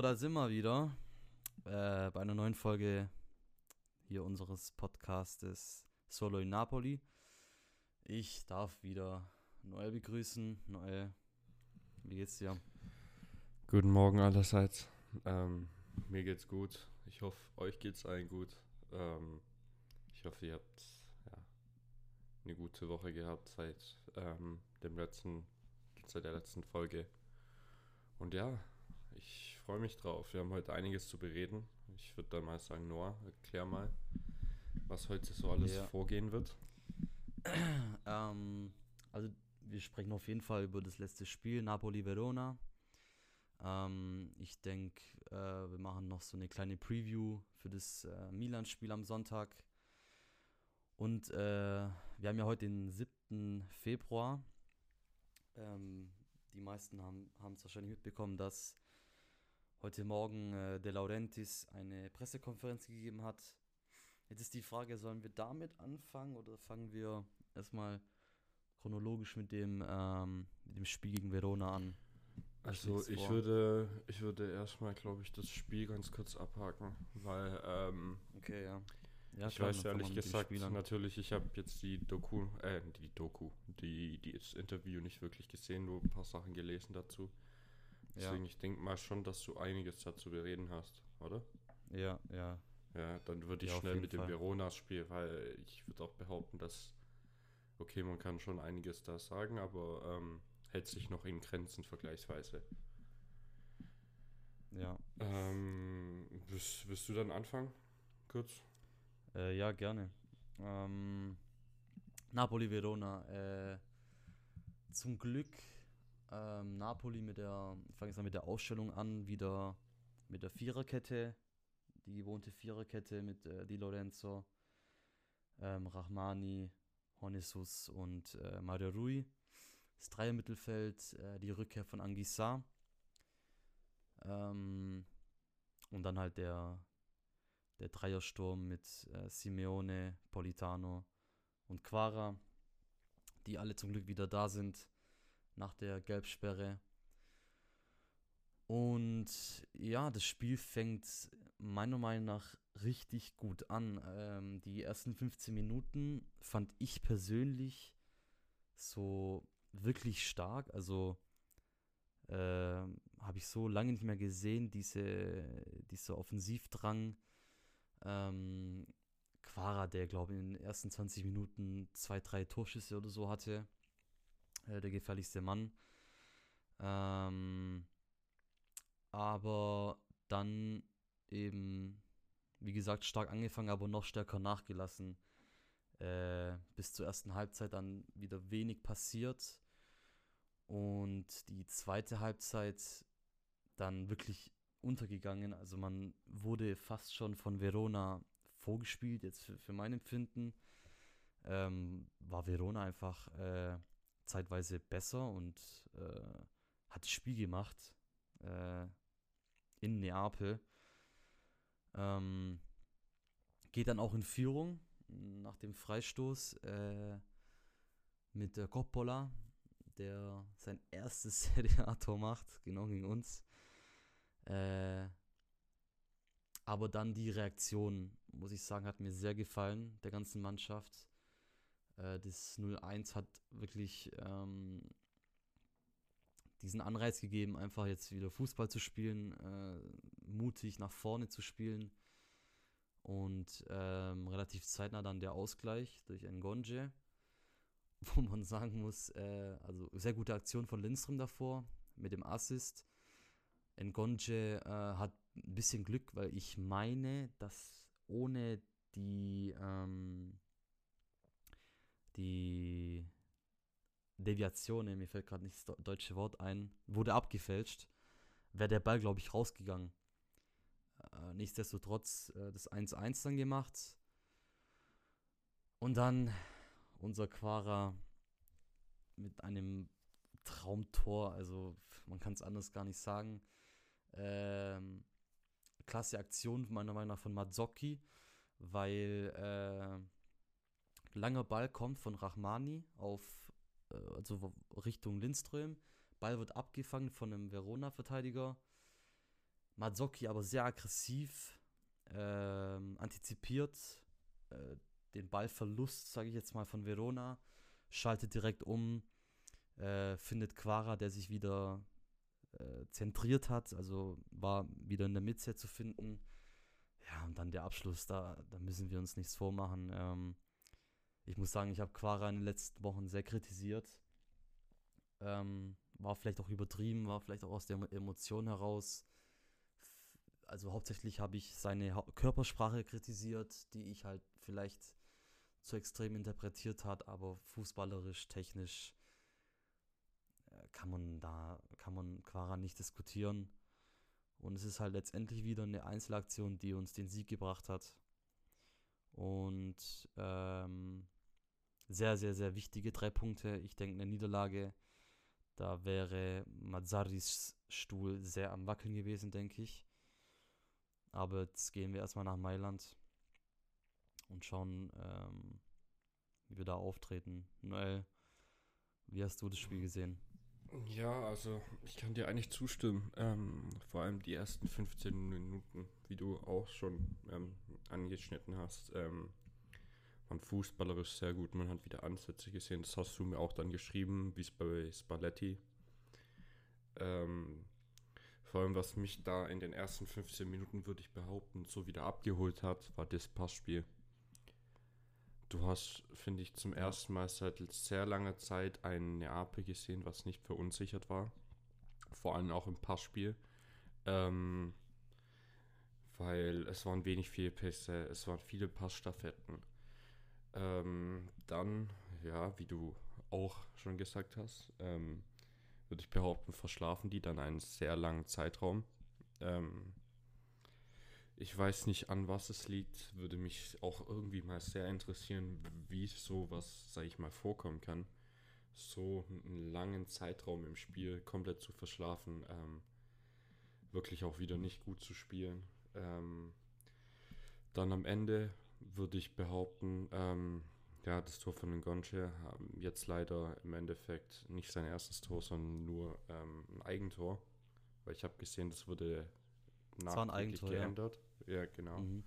Da sind wir wieder äh, bei einer neuen Folge hier unseres Podcastes Solo in Napoli. Ich darf wieder Noel begrüßen. Noel, wie geht's dir? Guten Morgen allerseits. Ähm, mir geht's gut. Ich hoffe, euch geht's allen gut. Ähm, ich hoffe, ihr habt ja, eine gute Woche gehabt seit ähm, dem letzten, seit der letzten Folge. Und ja, ich freue mich drauf. Wir haben heute einiges zu bereden. Ich würde dann mal sagen, Noah, erklär mal, was heute so alles Ja. vorgehen wird. Ähm, also, wir sprechen auf jeden Fall über das letzte Spiel, Napoli-Verona. Ähm, ich denke, äh, wir machen noch so eine kleine Preview für das äh, Milan-Spiel am Sonntag. Und äh, wir haben ja heute den 7. Februar. Ähm, die meisten haben es wahrscheinlich mitbekommen, dass heute Morgen äh, De Laurentiis eine Pressekonferenz gegeben hat. Jetzt ist die Frage, sollen wir damit anfangen oder fangen wir erstmal chronologisch mit dem, ähm, mit dem Spiel gegen Verona an? Also ich vor? würde, ich würde erstmal, glaube ich, das Spiel ganz kurz abhaken, weil ähm, Okay, ja. ja ich klar, weiß ehrlich gesagt, natürlich, ich habe jetzt die Doku, äh, die Doku, die, die das Interview nicht wirklich gesehen, nur ein paar Sachen gelesen dazu. Ja, Deswegen, ich denke mal schon, dass du einiges dazu bereden hast, oder? ja, ja. Ja, dann würde ich Ja, schnell mit dem Fall. Verona-Spiel, weil ich würde auch behaupten, dass, okay, man kann schon einiges da sagen, aber ähm, hält sich noch in Grenzen vergleichsweise. Ja, Ähm, willst, willst du dann anfangen? Kurz? äh, ja gerne. Ähm, Napoli-Verona. Äh, zum Glück ähm, Napoli mit der, ich fange jetzt mal mit der Ausstellung an, wieder mit der Viererkette, die gewohnte Viererkette mit äh, Di Lorenzo, ähm, Rahmani, Hornesus und äh, Mario Rui. Das Dreiermittelfeld, äh, die Rückkehr von Anguissa. Ähm, und dann halt der, der Dreiersturm mit äh, Simeone, Politano und Quara, die alle zum Glück wieder da sind nach der Gelbsperre. Und ja, das Spiel fängt meiner Meinung nach richtig gut an. Ähm, die ersten 15 Minuten fand ich persönlich so wirklich stark. Also ähm, habe ich so lange nicht mehr gesehen, diese, dieser Offensivdrang. Ähm, Quara, der glaube ich in den ersten 20 Minuten zwei, drei Torschüsse oder so hatte. Äh, der gefährlichste Mann. Ähm, aber dann eben, wie gesagt, stark angefangen, aber noch stärker nachgelassen. Äh, bis zur ersten Halbzeit dann wieder wenig passiert. Und die zweite Halbzeit dann wirklich untergegangen. Also man wurde fast schon von Verona vorgespielt, jetzt für, für mein Empfinden. Ähm, war Verona einfach äh, zeitweise besser und äh, hat das Spiel gemacht äh, in Neapel. Ähm, geht dann auch in Führung nach dem Freistoß äh, mit der Coppola, der sein erstes Serie A-Tor macht, genau gegen uns. Äh, aber dann die Reaktion, muss ich sagen, hat mir sehr gefallen, der ganzen Mannschaft. Äh, das 0-1 hat wirklich ähm, diesen Anreiz gegeben, einfach jetzt wieder Fußball zu spielen, äh, mutig nach vorne zu spielen. Und ähm, relativ zeitnah dann der Ausgleich durch Ngonje, wo man sagen muss, äh, also sehr gute Aktion von Lindström davor mit dem Assist. Ngonje äh, hat ein bisschen Glück, weil ich meine, dass ohne die, ähm, die Deviation, mir fällt gerade nicht das deu- deutsche Wort ein, wurde abgefälscht, wäre der Ball, glaube ich, rausgegangen. Äh, nichtsdestotrotz äh, das 1-1 dann gemacht. Und dann unser Quara mit einem Traumtor, also man kann es anders gar nicht sagen. Ähm, klasse Aktion meiner Meinung nach von Mazzocchi, weil äh, langer Ball kommt von Rahmani auf äh, also Richtung Lindström. Ball wird abgefangen von einem Verona-Verteidiger. Mazzocchi aber sehr aggressiv ähm, antizipiert äh, den Ballverlust, sage ich jetzt mal, von Verona, schaltet direkt um, äh, findet Quara, der sich wieder äh, zentriert hat, also war wieder in der Mitte zu finden. Ja, und dann der Abschluss, da, da müssen wir uns nichts vormachen. Ähm, ich muss sagen, ich habe Quara in den letzten Wochen sehr kritisiert. Ähm, war vielleicht auch übertrieben, war vielleicht auch aus der Emotion heraus. Also hauptsächlich habe ich seine ha Körpersprache kritisiert, die ich halt vielleicht zu extrem interpretiert hat, aber fußballerisch, technisch äh, kann man da, kann man Quara nicht diskutieren. Und es ist halt letztendlich wieder eine Einzelaktion, die uns den Sieg gebracht hat. Und ähm, sehr, sehr, sehr wichtige drei Punkte. Ich denke, eine Niederlage, da wäre Mazzaris Stuhl sehr am Wackeln gewesen, denke ich. Aber jetzt gehen wir erstmal nach Mailand und schauen, ähm, wie wir da auftreten. Noel, wie hast du das Spiel gesehen? Ja, also ich kann dir eigentlich zustimmen. Ähm, vor allem die ersten 15 Minuten, wie du auch schon ähm, angeschnitten hast, ähm, waren fußballerisch sehr gut. Man hat wieder Ansätze gesehen. Das hast du mir auch dann geschrieben, wie es bei Spalletti. Ähm, vor allem, was mich da in den ersten 15 Minuten, würde ich behaupten, so wieder abgeholt hat, war das Passspiel. Du hast, finde ich, zum ersten Mal seit sehr langer Zeit ein Neapel gesehen, was nicht verunsichert war. Vor allem auch im Passspiel. Ähm, weil es waren wenig Fehlpässe, es waren viele Passstaffetten. Ähm, dann, ja, wie du auch schon gesagt hast, ähm, würde ich behaupten, verschlafen die dann einen sehr langen Zeitraum. Ähm, ich weiß nicht, an was es liegt. Würde mich auch irgendwie mal sehr interessieren, wie sowas, sage ich mal, vorkommen kann. So einen langen Zeitraum im Spiel komplett zu verschlafen. Ähm, wirklich auch wieder nicht gut zu spielen. Ähm, dann am Ende würde ich behaupten, ähm, ja, das Tor von Ngonche jetzt leider im Endeffekt nicht sein erstes Tor, sondern nur ähm, ein Eigentor. Weil ich habe gesehen, das wurde nachträglich geändert. Ja. Ja, genau. Mhm.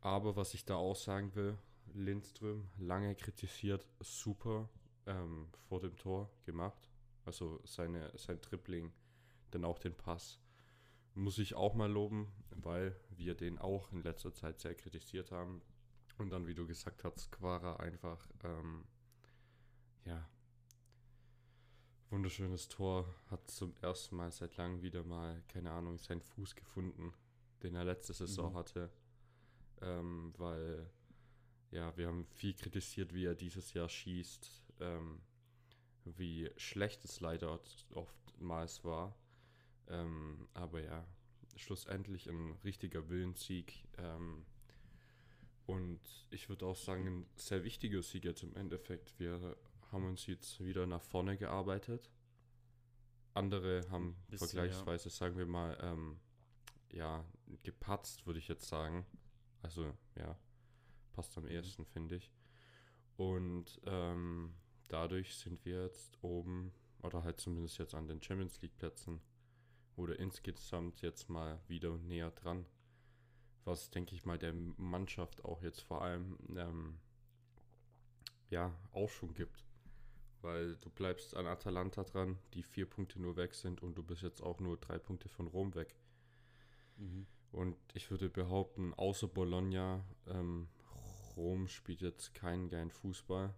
Aber was ich da auch sagen will, Lindström lange kritisiert, super ähm, vor dem Tor gemacht. Also seine, sein Tripling, dann auch den Pass. Muss ich auch mal loben, weil wir den auch in letzter Zeit sehr kritisiert haben. Und dann, wie du gesagt hast, Quara einfach, ähm, ja, wunderschönes Tor, hat zum ersten Mal seit langem wieder mal, keine Ahnung, seinen Fuß gefunden den er letzte Saison mhm. hatte. Ähm, weil, ja, wir haben viel kritisiert, wie er dieses Jahr schießt, ähm, wie schlecht es leider oftmals war. Ähm, aber ja, schlussendlich ein richtiger Willenssieg. Ähm, und ich würde auch sagen, ein sehr wichtiger Sieg jetzt im Endeffekt. Wir haben uns jetzt wieder nach vorne gearbeitet. Andere haben Bisschen, vergleichsweise, ja. sagen wir mal, ähm, ja, gepatzt, würde ich jetzt sagen. Also, ja, passt am mhm. ehesten, finde ich. Und ähm, dadurch sind wir jetzt oben, oder halt zumindest jetzt an den Champions League Plätzen, oder insgesamt jetzt mal wieder näher dran. Was, denke ich mal, der Mannschaft auch jetzt vor allem, ähm, ja, auch schon gibt. Weil du bleibst an Atalanta dran, die vier Punkte nur weg sind und du bist jetzt auch nur drei Punkte von Rom weg. Mhm. Und ich würde behaupten, außer Bologna, ähm, Rom spielt jetzt keinen geilen Fußball.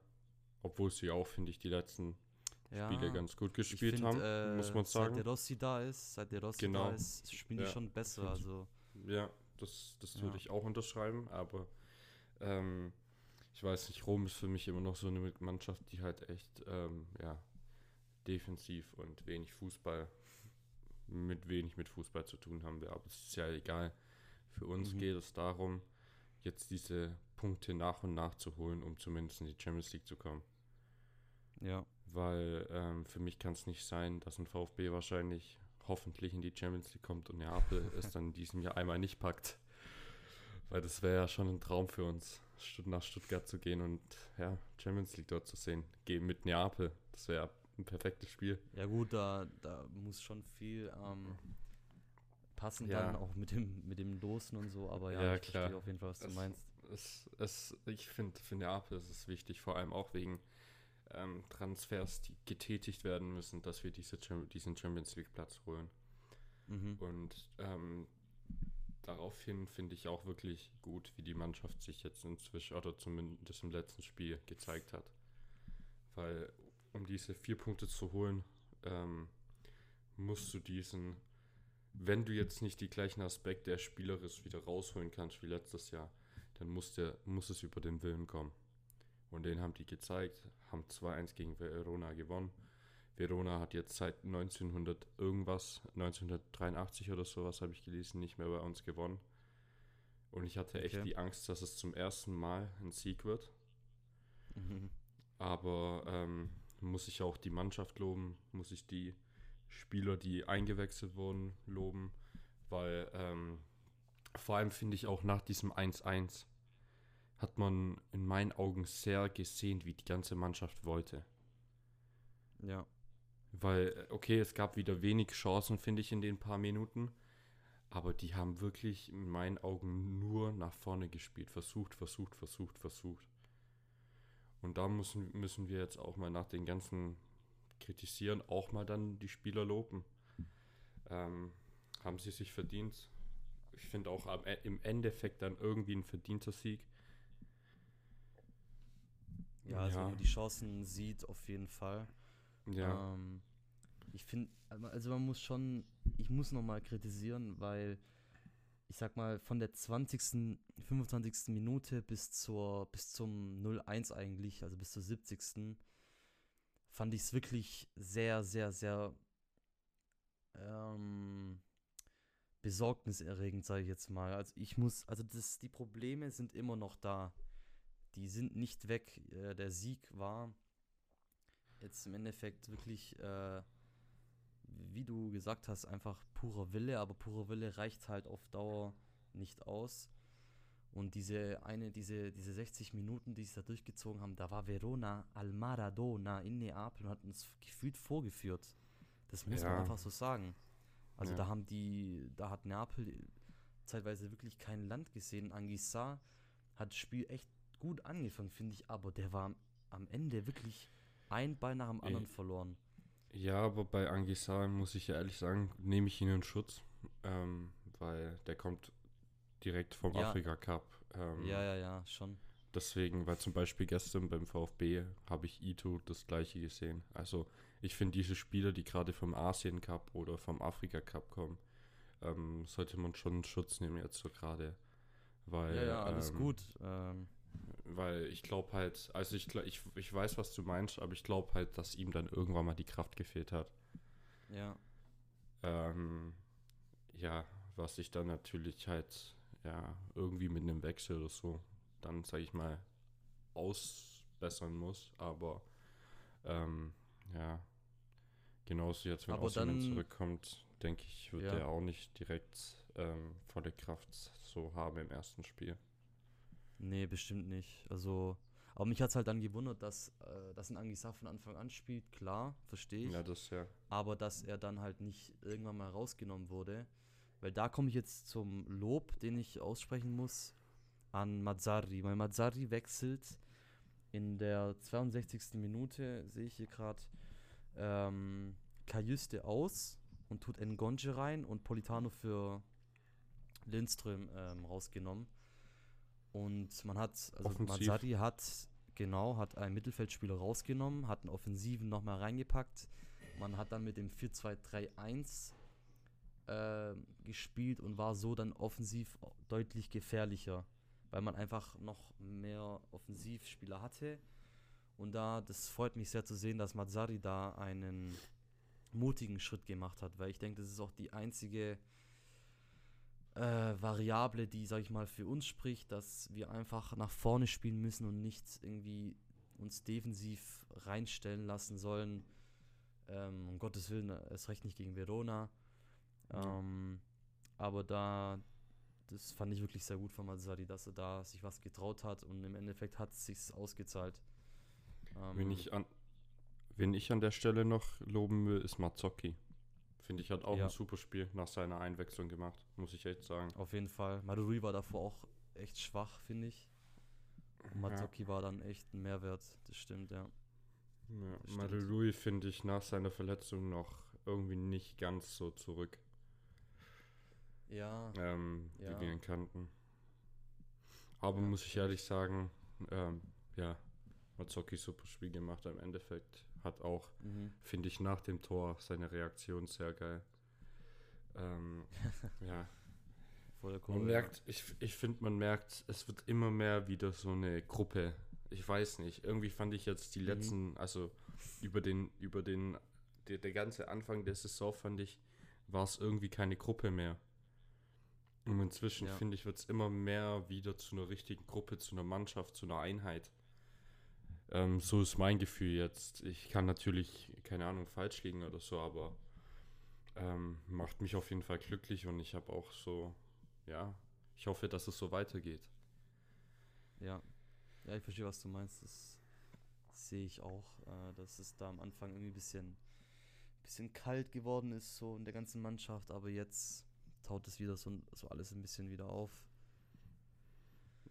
Obwohl sie auch, finde ich, die letzten ja, Spiele ganz gut gespielt find, haben, äh, muss man sagen. Seit der Rossi da ist, seit der Rossi genau. da ist, spielen ja. die schon besser. Also. Ja, das, das würde ja. ich auch unterschreiben, aber ähm, ich weiß nicht, Rom ist für mich immer noch so eine Mannschaft, die halt echt ähm, ja, defensiv und wenig Fußball mit wenig mit Fußball zu tun haben wir. Aber es ist ja egal. Für uns mhm. geht es darum, jetzt diese Punkte nach und nach zu holen, um zumindest in die Champions League zu kommen. Ja. Weil ähm, für mich kann es nicht sein, dass ein VfB wahrscheinlich hoffentlich in die Champions League kommt und Neapel es dann in diesem Jahr einmal nicht packt. Weil das wäre ja schon ein Traum für uns, nach Stuttgart zu gehen und ja, Champions League dort zu sehen. Gehen mit Neapel. Das wäre ein perfektes Spiel. Ja gut, da, da muss schon viel ähm, passen Ja. dann auch mit dem, mit dem Losen und so, aber ja, Ja, ich klar. verstehe auf jeden Fall, was du Es- meinst. Es, es, ich finde, für Neapel ist es wichtig, vor allem auch wegen ähm, Transfers, die getätigt werden müssen, dass wir diese, diesen Champions League Platz holen. Mhm. Und ähm, daraufhin finde ich auch wirklich gut, wie die Mannschaft sich jetzt inzwischen oder zumindest im letzten Spiel gezeigt hat. Weil um diese vier Punkte zu holen, ähm, musst du diesen, wenn du jetzt nicht die gleichen Aspekte spielerisch wieder rausholen kannst wie letztes Jahr, dann muss, der, muss es über den Willen kommen. Und den haben die gezeigt, haben 2-1 gegen Verona gewonnen. Verona hat jetzt seit 1900 irgendwas, 1983 oder sowas habe ich gelesen, nicht mehr bei uns gewonnen. Und ich hatte echt Okay. die Angst, dass es zum ersten Mal ein Sieg wird. Mhm. Aber ähm, muss ich auch die Mannschaft loben, muss ich die Spieler, die eingewechselt wurden, loben, weil ähm, vor allem finde ich auch nach diesem 1-1 hat man in meinen Augen sehr gesehen, wie die ganze Mannschaft wollte. Ja. Weil, okay, es gab wieder wenig Chancen, finde ich, in den paar Minuten. Aber die haben wirklich in meinen Augen nur nach vorne gespielt. Versucht, versucht, versucht, versucht. Und da müssen, müssen wir jetzt auch mal nach den ganzen Kritisieren auch mal dann die Spieler loben. Ähm, haben sie sich verdient. Ich finde auch am, E- im Endeffekt dann irgendwie ein verdienter Sieg. Ja, also Ja. wenn man die Chancen sieht, auf jeden Fall. Ja, Ähm, ich finde, also man muss schon, ich muss nochmal kritisieren, weil ich sag mal, von der 20., 25. Minute bis zur, bis zum 0-1 eigentlich, also bis zur 70. fand ich es wirklich sehr, sehr, sehr ähm, besorgniserregend, sage ich jetzt mal. Also ich muss, also das, die Probleme sind immer noch da. Die sind nicht weg. Äh, der Sieg war jetzt im Endeffekt wirklich, äh, wie du gesagt hast, einfach purer Wille, aber purer Wille reicht halt auf Dauer nicht aus. Und diese eine, diese, diese 60 Minuten, die sie da durchgezogen haben, da war Verona al Maradona in Neapel und hat uns gefühlt vorgeführt. Das muss man Ja. einfach so sagen. Also Ja. da haben die, da hat Neapel zeitweise wirklich kein Land gesehen. Anguissa hat das Spiel echt gut angefangen, finde ich, aber der war am- Ende wirklich ein Ball nach dem Ey. anderen verloren. Ja, aber bei Angisar muss ich ja ehrlich sagen, nehme ich ihn in Schutz, ähm, weil der kommt direkt vom Ja. Afrika Cup. Ähm, Ja, ja, ja, schon. Deswegen, weil zum Beispiel gestern beim VfB habe ich Ito das gleiche gesehen. Also ich finde diese Spieler, die gerade vom Asien Cup oder vom Afrika Cup kommen, ähm, sollte man schon Schutz nehmen jetzt so gerade. Weil, Ja, ja, alles ähm, gut. Ähm, Weil ich glaube halt, also ich, ich, ich weiß, was du meinst, aber ich glaube halt, dass ihm dann irgendwann mal die Kraft gefehlt hat. ja. Ähm, ja, was ich dann natürlich halt, ja, irgendwie mit einem Wechsel oder so, dann, sag ich mal, ausbessern muss. Aber, ähm, ja, genauso jetzt, wenn Aber dann- zurückkommt, denke ich, wird Ja. er auch nicht direkt ähm, volle Kraft so haben im ersten Spiel. Nee, bestimmt nicht. Also, aber mich hat es halt dann gewundert, dass, äh, dass ein Anguissa von Anfang an spielt, klar, verstehe ich. Ja, das ja. aber dass er dann halt nicht irgendwann mal rausgenommen wurde. Weil da komme ich jetzt zum Lob, den ich aussprechen muss, an Mazzarri. Weil Mazzarri wechselt in der 62. Minute, sehe ich hier gerade, ähm, Kajüste aus und tut Ngonje rein und Politano für Lindström ähm, rausgenommen. Und man hat, also Offensiv. Mazzarri hat, genau, hat einen Mittelfeldspieler rausgenommen, hat einen Offensiven nochmal reingepackt. Man hat dann mit dem 4-2-3-1 äh, gespielt und war so dann offensiv deutlich gefährlicher, weil man einfach noch mehr Offensivspieler hatte. Und da, das freut mich sehr zu sehen, dass Mazzari da einen mutigen Schritt gemacht hat, weil ich denke, das ist auch die einzige äh, Variable, die, sag ich mal, für uns spricht, dass wir einfach nach vorne spielen müssen und nicht irgendwie uns defensiv reinstellen lassen sollen. Ähm, um Gottes Willen, es recht nicht gegen Verona. Ähm, aber da, das fand ich wirklich sehr gut von Mazzari, dass er da sich was getraut hat und im Endeffekt hat es sich ausgezahlt. Ähm, Wen ich, an, wen ich an der Stelle noch loben will, ist Mazzocchi. Finde ich, hat auch Ja. ein super Spiel nach seiner Einwechslung gemacht, muss ich echt sagen. Auf jeden Fall. Maruri war davor auch echt schwach, finde ich. Und Mazzocchi war dann echt ein Mehrwert. Das stimmt, ja. Ja, Das Madelui finde ich nach seiner Verletzung noch irgendwie nicht ganz so zurück, Ja, ähm, Ja. wie wir ihn kannten. Aber Ja, muss ich ehrlich sagen, ähm, ja, Mazzocchi super Spiel gemacht im Endeffekt. Hat auch, mhm. finde ich, nach dem Tor seine Reaktion sehr geil. Ähm, ja, vor der Kurve. Man merkt, ich, ich finde, man merkt, es wird immer mehr wieder so eine Gruppe. Ich weiß nicht. Irgendwie fand ich jetzt die Mhm. letzten, also über den, über den, der, der ganze Anfang der Saison fand ich, war es irgendwie keine Gruppe mehr. Und inzwischen Ja. finde ich, wird es immer mehr wieder zu einer richtigen Gruppe, zu einer Mannschaft, zu einer Einheit. Ähm, so ist mein Gefühl jetzt. Ich kann natürlich, keine Ahnung, falsch liegen oder so, aber ähm, macht mich auf jeden Fall glücklich und ich habe auch so, ja, ich hoffe, dass es so weitergeht. Ja. Ja, ich verstehe, was du meinst. Das sehe ich auch, äh, dass es da am Anfang irgendwie ein bisschen, bisschen kalt geworden ist, so in der ganzen Mannschaft, aber jetzt taut es wieder so, so alles ein bisschen wieder auf.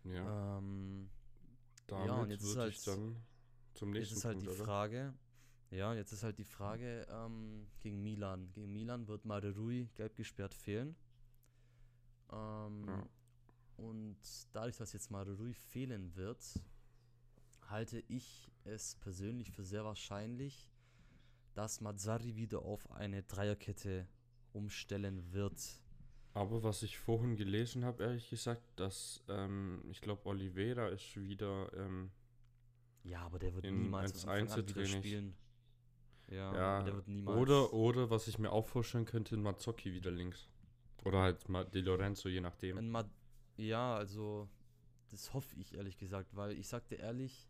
Ja, Ähm, damit ja, und jetzt ist würde halt- ich dann zum jetzt nächsten ist halt Punkt, die oder? Frage, ja, jetzt ist halt die Frage ähm, gegen Milan. Gegen Milan wird Marerui gelb gesperrt fehlen. Ähm, Ja. Und dadurch, dass jetzt Marerui fehlen wird, halte ich es persönlich für sehr wahrscheinlich, dass Mazzari wieder auf eine Dreierkette umstellen wird. Aber was ich vorhin gelesen habe, ehrlich gesagt, dass ähm, ich glaube, Oliveira ist wieder, ähm, Ja, aber der wird In niemals von Anfang an wieder 1-1 spielen. Ja, ja, der wird niemals. oder, oder was ich mir auch vorstellen könnte, Mazzocchi wieder links. Oder halt Di Lorenzo, je nachdem. Ma ja, also das hoffe ich ehrlich gesagt, weil ich sagte ehrlich,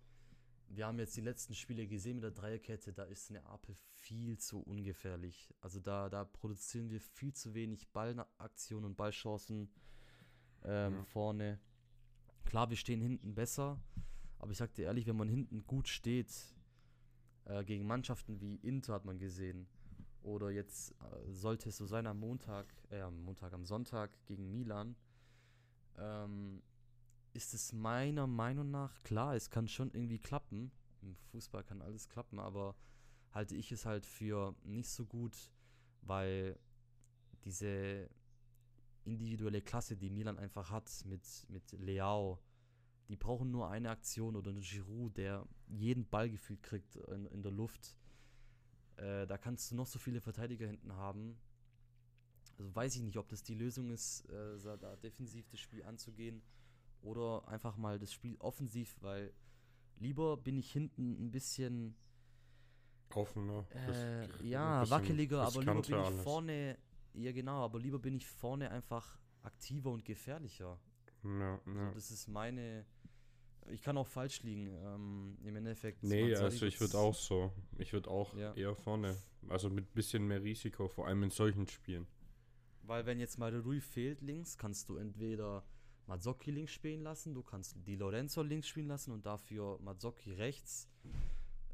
wir haben jetzt die letzten Spiele gesehen mit der Dreierkette, da ist Neapel viel zu ungefährlich. Also da, da produzieren wir viel zu wenig Ballaktionen und Ballchancen ähm, Ja. vorne. Klar, wir stehen hinten besser, aber ich sagte ehrlich, wenn man hinten gut steht, äh, gegen Mannschaften wie Inter hat man gesehen, oder jetzt äh, sollte es so sein am Montag, äh, am Montag, am Sonntag gegen Milan, ähm, ist es meiner Meinung nach klar, es kann schon irgendwie klappen. Im Fußball kann alles klappen, aber halte ich es halt für nicht so gut, weil diese individuelle Klasse, die Milan einfach hat mit, mit Leao, die brauchen nur eine Aktion oder einen Giroud, der jeden Ball gefühlt kriegt in, in der Luft. Äh, da kannst du noch so viele Verteidiger hinten haben. Also weiß ich nicht, ob das die Lösung ist, äh, da defensiv das Spiel anzugehen oder einfach mal das Spiel offensiv, weil lieber bin ich hinten ein bisschen Offener. äh, ja, bisschen wackeliger, aber lieber bin ich alles. vorne, ja genau, aber lieber bin ich vorne einfach aktiver und gefährlicher. Ja, Also ja. das ist meine, ich kann auch falsch liegen, ähm, im Endeffekt. Nee, also ich würde auch so. Ich würde auch Ja. eher vorne. Also mit bisschen mehr Risiko, vor allem in solchen Spielen. Weil wenn jetzt mal der Rui fehlt links, kannst du entweder Mazzocchi links spielen lassen, du kannst Di Lorenzo links spielen lassen und dafür Mazzocchi rechts.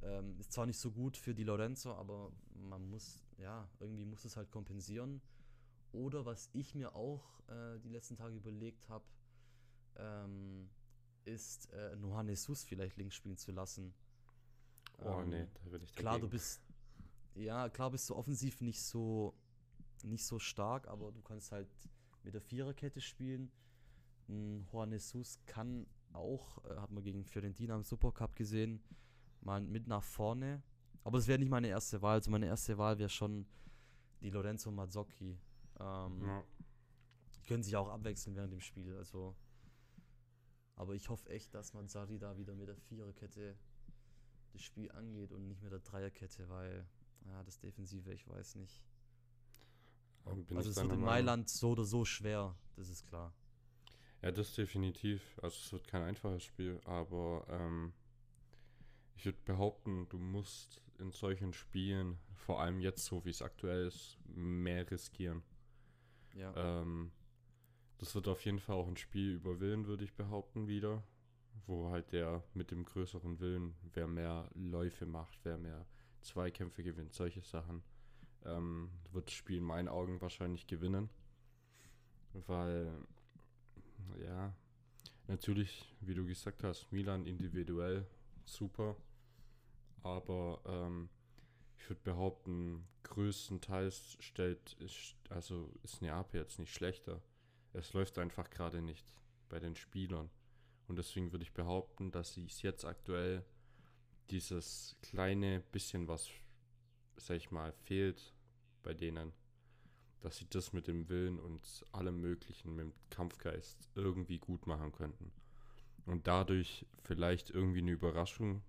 Ähm, ist zwar nicht so gut für Di Lorenzo, aber man muss, ja, irgendwie muss es halt kompensieren. Oder was ich mir auch äh, die letzten Tage überlegt habe, ähm, ist äh, Nohan Jesus vielleicht links spielen zu lassen. Oh Ähm, nee, da bin ich Klar, du dagegen. bist. Ja, klar bist du offensiv nicht so nicht so stark, aber du kannst halt mit der Viererkette spielen. Juan Jesus kann auch, äh, hat man gegen Fiorentina im Supercup gesehen, mal mit nach vorne. Aber es wäre nicht meine erste Wahl. Also meine erste Wahl wäre schon die Lorenzo Mazzocchi. Ähm, Ja. Die können sich auch abwechseln während dem Spiel. Also, aber ich hoffe echt, dass Mazzari da wieder mit der Viererkette das Spiel angeht und nicht mit der Dreierkette, weil ja, das Defensive, ich weiß nicht. Bin also es wird in. Mailand so oder so schwer, das ist klar. Ja, das definitiv. Also es wird kein einfaches Spiel, aber ähm, ich würde behaupten, du musst in solchen Spielen, vor allem jetzt so wie es aktuell ist, mehr riskieren. Ja, Ähm, das wird auf jeden Fall auch ein Spiel über Willen, würde ich behaupten, wieder. Wo halt der mit dem größeren Willen, wer mehr Läufe macht, wer mehr Zweikämpfe gewinnt, solche Sachen. ähm, wird das Spiel in meinen Augen wahrscheinlich gewinnen. Weil, ja, natürlich, wie du gesagt hast, Milan individuell super. Aber ähm, ich würde behaupten, größtenteils stellt, also ist Neapel jetzt nicht schlechter. Es läuft einfach gerade nicht bei den Spielern. Und deswegen würde ich behaupten, dass es jetzt aktuell dieses kleine bisschen was, sag ich mal, fehlt bei denen, dass sie das mit dem Willen und allem Möglichen, mit dem Kampfgeist irgendwie gut machen könnten. Und dadurch vielleicht irgendwie eine Überraschung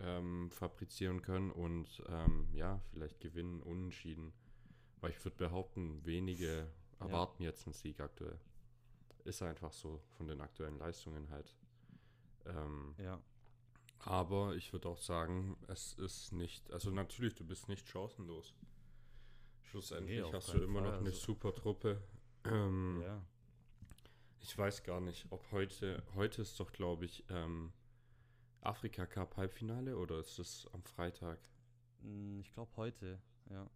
ähm, fabrizieren können und ähm, ja, vielleicht gewinnen, unentschieden. Weil ich würde behaupten, wenige erwarten ja. jetzt einen Sieg aktuell. Ist einfach so von den aktuellen Leistungen halt. Ähm, ja. Aber ich würde auch sagen, es ist nicht, also natürlich, du bist nicht chancenlos. Schlussendlich nee, hast du immer Fall, noch eine also super Truppe. Ähm, ja. Ich weiß gar nicht, ob heute, heute ist doch, glaube ich, ähm, Afrika Cup Halbfinale oder ist es am Freitag? Hm, ich glaube heute, ja.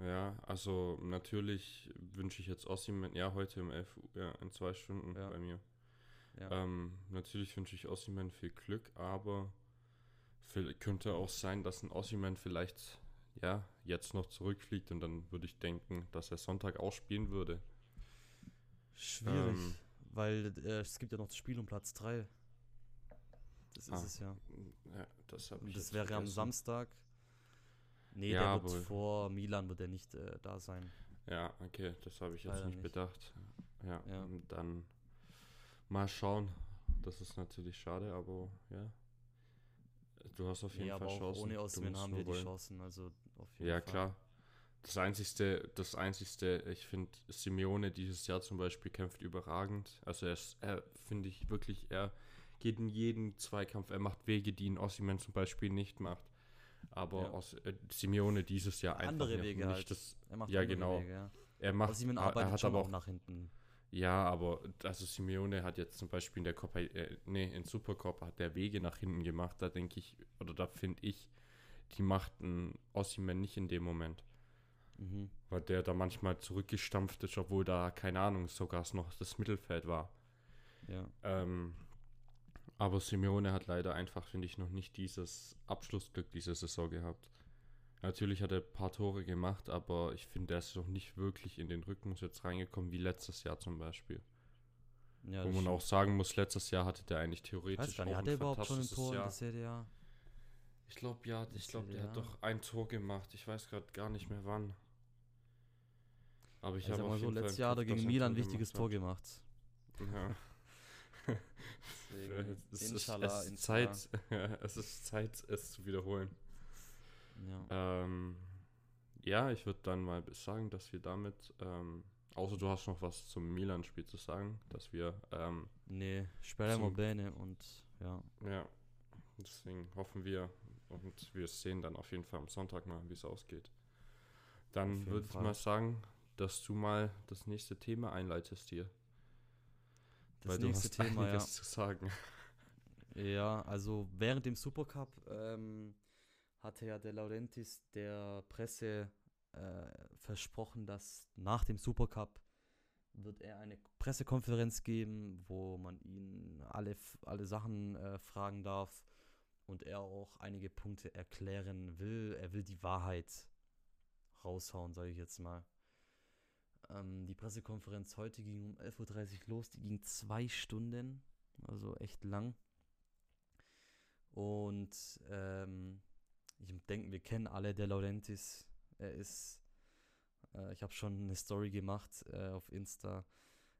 Ja, also natürlich wünsche ich jetzt Ossiman, ja, heute um 11 Uhr, ja, in zwei Stunden ja. bei mir. Ja. Ähm, natürlich wünsche ich Ossiman viel Glück, aber könnte auch sein, dass ein Ossiman vielleicht ja jetzt noch zurückfliegt und dann würde ich denken, dass er Sonntag auch spielen würde. Schwierig, ähm, weil äh, es gibt ja noch das Spiel um Platz 3. Das ist ah, es ja. Ja, das. Das wäre vergessen. am Samstag. Nee, ja, der wird vor Milan wird er nicht äh, da sein. Ja, okay, das habe ich jetzt nicht, nicht, bedacht. Ja, ja, dann mal schauen. Das ist natürlich schade, aber ja. Du hast auf jeden nee, Fall aber Chancen. Ohne Auswählen haben wir die Chancen, also auf jeden ja, Fall. klar. Das einzigste, das einzigste, ich finde, Simeone dieses Jahr zum Beispiel kämpft überragend. Also er, er finde ich wirklich, er geht in jeden Zweikampf, er macht Wege, die ein Ossiman zum Beispiel nicht macht. Aber ja. aus, äh, Simeone dieses Jahr einfach andere Wege nicht halt. das. Er macht ja, genau. Wege, ja. Er macht, Ossiman arbeitet er hat aber auch nach hinten. Ja, aber also Simeone hat jetzt zum Beispiel in der Copa, äh, nee, in Supercop hat der Wege nach hinten gemacht. Da denke ich, oder da finde ich, die macht ein Ossiman nicht in dem Moment. Mhm. Weil der da manchmal zurückgestampft ist, obwohl da, keine Ahnung, sogar noch das Mittelfeld war. Ja. Ähm, aber Simeone hat leider einfach, finde ich, noch nicht dieses Abschlussglück diese Saison gehabt. Natürlich hat er ein paar Tore gemacht, aber ich finde, er ist noch nicht wirklich in den Rhythmus jetzt reingekommen, wie letztes Jahr zum Beispiel. Ja, Wo man stimmt. auch sagen muss, letztes Jahr hatte der eigentlich theoretisch Weiß gar nicht, hat er überhaupt schon ein Tor Jahr. in der Jahr? Ich glaube, ja, ich glaube, der hat doch ein Tor gemacht. Ich weiß gerade gar nicht mehr wann. Aber ich also habe mal so, letztes Jahr hat er gegen Milan ein wichtiges Tor gemacht. Ja. Deswegen, es, Inshallah, ist, es, Zeit, es ist Zeit, es zu wiederholen. Ja, ähm, ja ich würde dann mal sagen, dass wir damit, ähm, außer du hast noch was zum Milan-Spiel zu sagen, dass wir. Ähm, nee, speriamo bene und ja. Ja, deswegen hoffen wir und wir sehen dann auf jeden Fall am Sonntag mal, wie es ausgeht. Dann würde ich mal sagen, dass du mal das nächste Thema einleitest hier. Das nächste Thema, ja. zu sagen. Ja, also während dem Supercup ähm, hatte ja der Laurentis der Presse äh, versprochen, dass nach dem Supercup wird er eine Pressekonferenz geben, wo man ihn alle, alle Sachen äh, fragen darf und er auch einige Punkte erklären will. Er will die Wahrheit raushauen, sage ich jetzt mal. Ähm, die Pressekonferenz heute ging um 11.30 Uhr los, die ging zwei Stunden, also echt lang. Und ähm, ich denke, wir kennen alle der Laurentis. Er ist, äh, ich habe schon eine Story gemacht äh, auf Insta.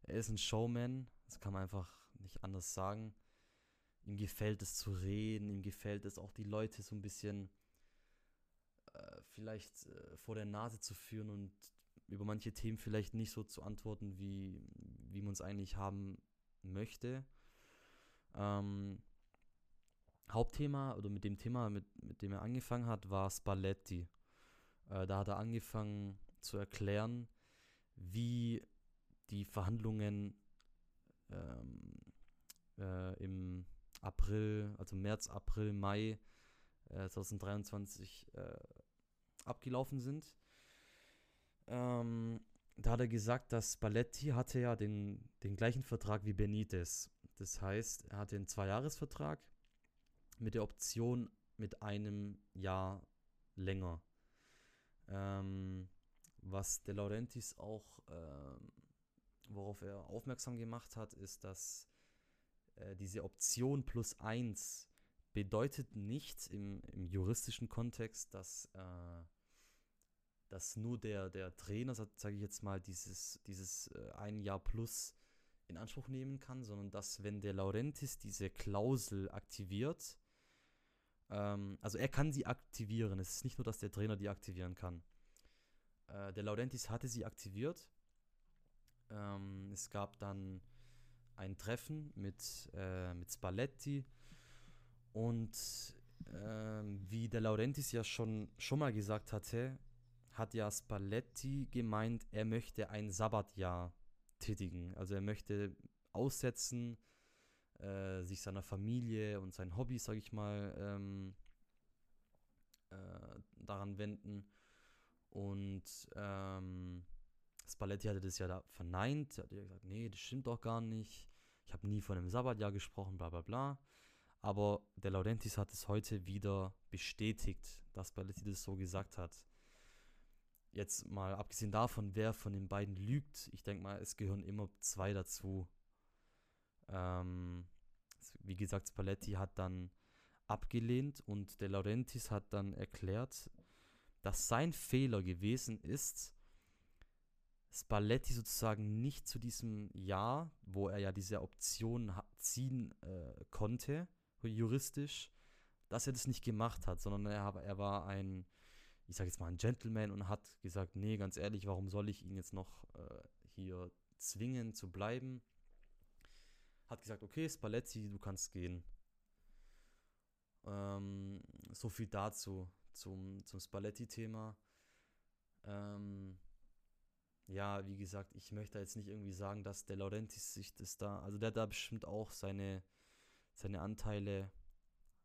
Er ist ein Showman, das kann man einfach nicht anders sagen. Ihm gefällt es zu reden, ihm gefällt es auch die Leute so ein bisschen äh, vielleicht äh, vor der Nase zu führen und über manche Themen vielleicht nicht so zu antworten, wie, wie man es eigentlich haben möchte. Ähm, Hauptthema oder mit dem Thema, mit, mit dem er angefangen hat, war Spalletti. Äh, da hat er angefangen zu erklären, wie die Verhandlungen ähm, äh, im April, also März, April, Mai äh, 2023 äh, abgelaufen sind. Ähm, da hat er gesagt, dass Balletti hatte ja den, den gleichen Vertrag wie Benitez. Das heißt, er hatte einen Zweijahresvertrag mit der Option mit einem Jahr länger. Ähm, was De Laurentiis auch, ähm, worauf er aufmerksam gemacht hat, ist, dass äh, diese Option plus eins bedeutet nicht im, im juristischen Kontext, dass, äh, dass nur der, der Trainer, sage ich jetzt mal, dieses, dieses äh, ein Jahr plus in Anspruch nehmen kann, sondern dass, wenn der Laurentis diese Klausel aktiviert, ähm, also er kann sie aktivieren, es ist nicht nur, dass der Trainer die aktivieren kann. Äh, der Laurentis hatte sie aktiviert. Ähm, es gab dann ein Treffen mit, äh, mit Spalletti und ähm, wie der Laurentis ja schon, schon mal gesagt hatte, hat ja Spalletti gemeint, er möchte ein Sabbatjahr tätigen. Also er möchte aussetzen, äh, sich seiner Familie und seinen Hobbys, sage ich mal, ähm, äh, daran wenden. Und ähm, Spalletti hatte das ja da verneint. Er hat ja gesagt, nee, das stimmt doch gar nicht. Ich habe nie von einem Sabbatjahr gesprochen, bla bla bla. Aber der Laurentis hat es heute wieder bestätigt, dass Spalletti das so gesagt hat. Jetzt mal abgesehen davon, wer von den beiden lügt, ich denke mal, es gehören immer zwei dazu. Ähm, wie gesagt, Spalletti hat dann abgelehnt und De Laurentiis hat dann erklärt, dass sein Fehler gewesen ist, Spalletti sozusagen nicht zu diesem Jahr, wo er ja diese Option ziehen äh, konnte, juristisch, dass er das nicht gemacht hat, sondern er, er war ein, ich sage jetzt mal, ein Gentleman und hat gesagt, nee, ganz ehrlich, warum soll ich ihn jetzt noch äh, hier zwingen zu bleiben? Hat gesagt, okay, Spalletti, du kannst gehen. Ähm, so viel dazu, zum, zum Spalletti-Thema. Ähm, ja, wie gesagt, ich möchte jetzt nicht irgendwie sagen, dass der Laurentis sich das da, also der hat da bestimmt auch seine, seine Anteile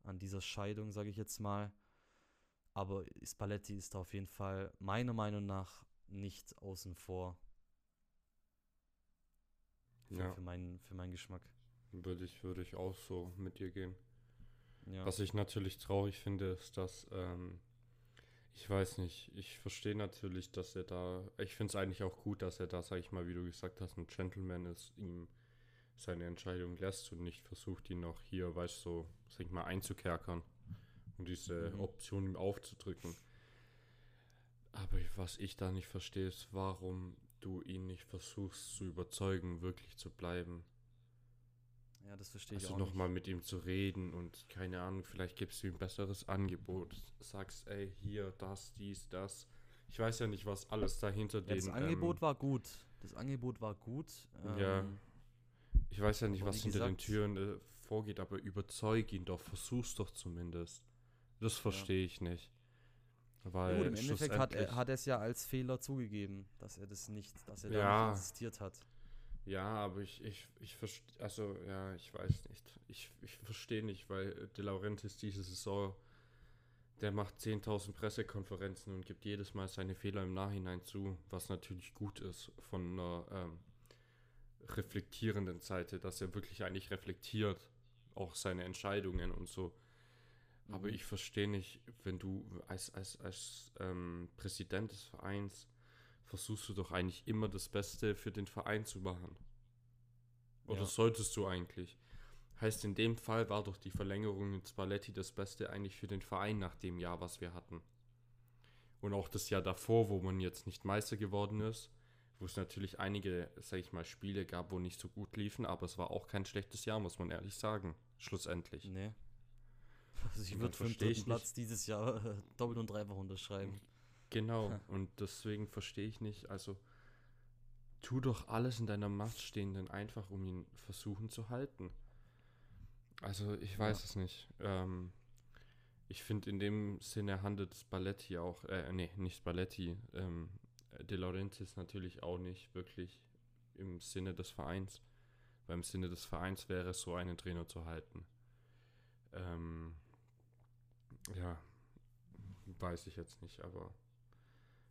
an dieser Scheidung, sage ich jetzt mal. Aber Spalletti ist da auf jeden Fall meiner Meinung nach nicht außen vor. Für, ja. für, meinen, für meinen Geschmack. Würde ich, würde ich auch so mit dir gehen. Ja. Was ich natürlich traurig finde, ist, dass, ähm, ich weiß nicht, ich verstehe natürlich, dass er da, ich finde es eigentlich auch gut, dass er da, sag ich mal, wie du gesagt hast, ein Gentleman ist, ihm seine Entscheidung lässt und nicht versucht, ihn noch hier, weißt du, so, sag ich mal, einzukerkern und diese mhm. Option ihm aufzudrücken. Aber was ich da nicht verstehe, ist, warum du ihn nicht versuchst zu überzeugen, wirklich zu bleiben. Ja, das verstehe also ich auch. Also nochmal mit ihm zu reden und keine Ahnung, vielleicht gibst du ihm ein besseres Angebot. Sagst, ey, hier, das, dies, das. Ich weiß ja nicht, was alles dahinter ja, Das Angebot ähm, war gut. Das Angebot war gut. ja. Ähm, ich weiß ja nicht, was hinter gesagt, den Türen äh, vorgeht, aber überzeug ihn doch, versuch's doch zumindest. Das verstehe ja. ich nicht. Weil gut, im Endeffekt hat er, hat er es ja als Fehler zugegeben, dass er das nicht, dass er ja. da nicht insistiert hat. Ja, aber ich, ich, ich verstehe, also ja, ich weiß nicht. Ich, ich verstehe nicht, weil De Laurentiis diese Saison, der macht 10.000 Pressekonferenzen und gibt jedes Mal seine Fehler im Nachhinein zu, was natürlich gut ist von einer ähm, reflektierenden Seite, dass er wirklich eigentlich reflektiert, auch seine Entscheidungen und so. Aber ich verstehe nicht, wenn du als, als, als ähm, Präsident des Vereins versuchst du doch eigentlich immer das Beste für den Verein zu machen. Oder ja. solltest du eigentlich? Heißt, in dem Fall war doch die Verlängerung in Spalletti das Beste eigentlich für den Verein nach dem Jahr, was wir hatten. Und auch das Jahr davor, wo man jetzt nicht Meister geworden ist, wo es natürlich einige, sag ich mal, Spiele gab, wo nicht so gut liefen, aber es war auch kein schlechtes Jahr, muss man ehrlich sagen, schlussendlich. Nee. Also ich würde für den dritten Platz dieses Jahr äh, doppelt und dreifach unterschreiben. Genau, und deswegen verstehe ich nicht, also tu doch alles in deiner Macht Stehenden einfach, um ihn versuchen zu halten. Also ich weiß ja. es nicht. Ähm, ich finde in dem Sinne handelt Spalletti auch, äh, nee, nicht Spalletti, ähm, De Laurentiis natürlich auch nicht wirklich im Sinne des Vereins. Weil im Sinne des Vereins wäre es so, einen Trainer zu halten. Ähm, ja, weiß ich jetzt nicht, aber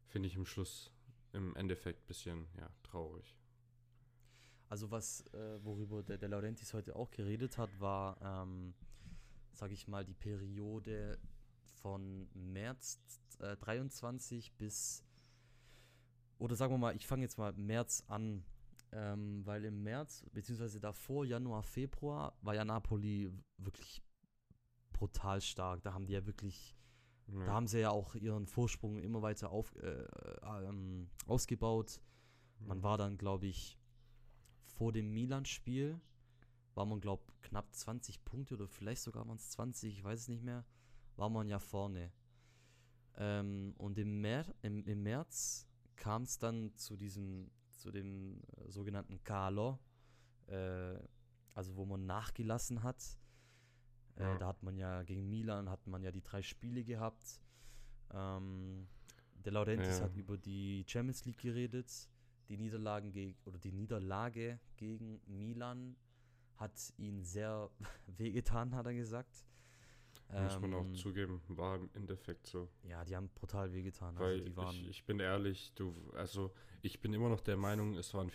finde ich im Schluss im Endeffekt ein bisschen ja, traurig. Also was, äh, worüber der, der Laurentis heute auch geredet hat, war, ähm, sage ich mal, die Periode von März äh, 23 bis, oder sagen wir mal, ich fange jetzt mal März an, ähm, weil im März, beziehungsweise davor, Januar, Februar, war ja Napoli wirklich brutal stark. Da haben die ja wirklich, ja. da haben sie ja auch ihren Vorsprung immer weiter auf, äh, ähm, ausgebaut. Man war dann, glaube ich, vor dem Milan-Spiel, war man, glaube ich, knapp 20 Punkte oder vielleicht sogar waren es 20, ich weiß es nicht mehr, war man ja vorne. Ähm, und im, Mer im, im März kam es dann zu diesem zu dem äh, sogenannten Kalo, äh, also wo man nachgelassen hat. Äh. Da hat man ja gegen Milan hat man ja die drei Spiele gehabt. Ähm, der Laurentis ja. hat über die Champions League geredet. Die Niederlagen gegen oder die Niederlage gegen Milan hat ihn sehr wehgetan, hat er gesagt. Muss man auch ähm, zugeben, war im Endeffekt so. Ja, die haben brutal wehgetan. Also Weil also ich, ich bin ehrlich, du, also ich bin immer noch der Meinung, es war ein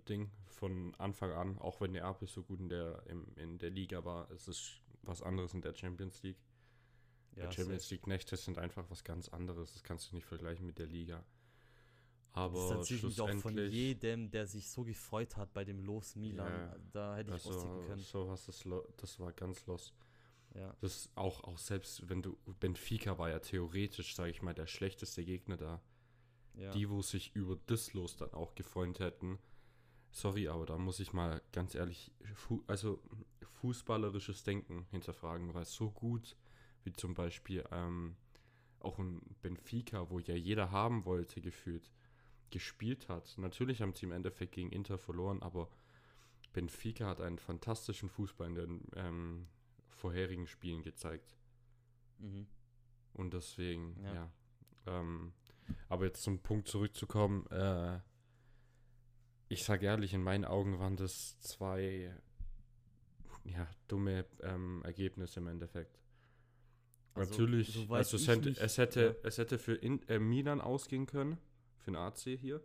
50-50-Ding von Anfang an, auch wenn Neapel so gut in der, im, in der Liga war. Es ist was anderes in der Champions League. Ja, der Champions League-Nächte sind einfach was ganz anderes. Das kannst du nicht vergleichen mit der Liga. Aber das ist tatsächlich auch von jedem, der sich so gefreut hat bei dem Los Milan. Ja, da hätte ich also, können. So was das, das war ganz los. Ja. Das auch, auch selbst, wenn du, Benfica war ja theoretisch, sage ich mal, der schlechteste Gegner da. Ja. Die, wo sich über das los dann auch gefreut hätten. Sorry, aber da muss ich mal ganz ehrlich, fu also fußballerisches Denken hinterfragen, weil so gut wie zum Beispiel ähm, auch ein Benfica, wo ja jeder haben wollte, gefühlt, gespielt hat. Natürlich haben sie im Endeffekt gegen Inter verloren, aber Benfica hat einen fantastischen Fußball in den ähm, vorherigen Spielen gezeigt. Mhm. Und deswegen, ja. ja ähm, aber jetzt zum Punkt zurückzukommen, äh, ich sage ehrlich, in meinen Augen waren das zwei ja, dumme ähm, Ergebnisse im Endeffekt. Also, Natürlich, also es hätte, nicht, es hätte, ja. es hätte für in, äh, Milan ausgehen können, für den AC hier,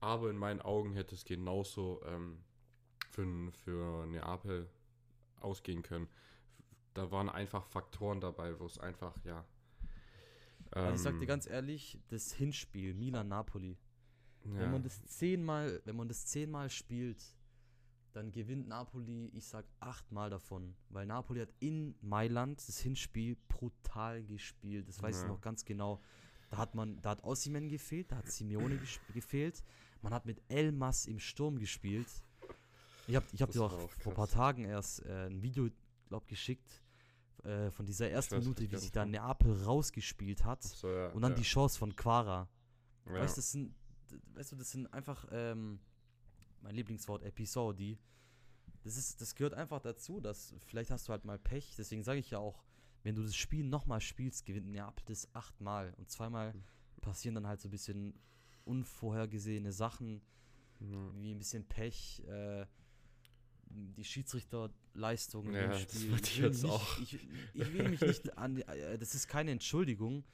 aber in meinen Augen hätte es genauso ähm, für, für Neapel ausgehen können da waren einfach Faktoren dabei, wo es einfach, ja. Ähm, also ich sag dir ähm, ganz ehrlich, das Hinspiel, Milan-Napoli, ja. wenn man das zehnmal, wenn man das zehnmal spielt, dann gewinnt Napoli, ich sag achtmal davon. Weil Napoli hat in Mailand das Hinspiel brutal gespielt. Das weiß ja. ich noch ganz genau. Da hat man, da hat Ossiman gefehlt, da hat Simeone gefehlt. Man hat mit Elmas im Sturm gespielt. Ich habe ich hab dir auch vor ein paar Tagen erst äh, ein Video, glaub, geschickt äh, von dieser ersten Minute, wie sich da Neapel rausgespielt hat. So, ja, und dann ja. die Chance von Quara. Ja. Weißt, das sind, weißt du, das sind einfach ähm, mein Lieblingswort, Episodi. Das, ist, das gehört einfach dazu, dass vielleicht hast du halt mal Pech. Deswegen sage ich ja auch, wenn du das Spiel nochmal spielst, gewinnt Neapel das achtmal. Und zweimal mhm. passieren dann halt so ein bisschen unvorhergesehene Sachen, mhm. wie ein bisschen Pech. Äh, die Schiedsrichterleistungen ja, im Spiel. Ich will, nicht, ich, ich will mich nicht an. Äh, das ist keine Entschuldigung.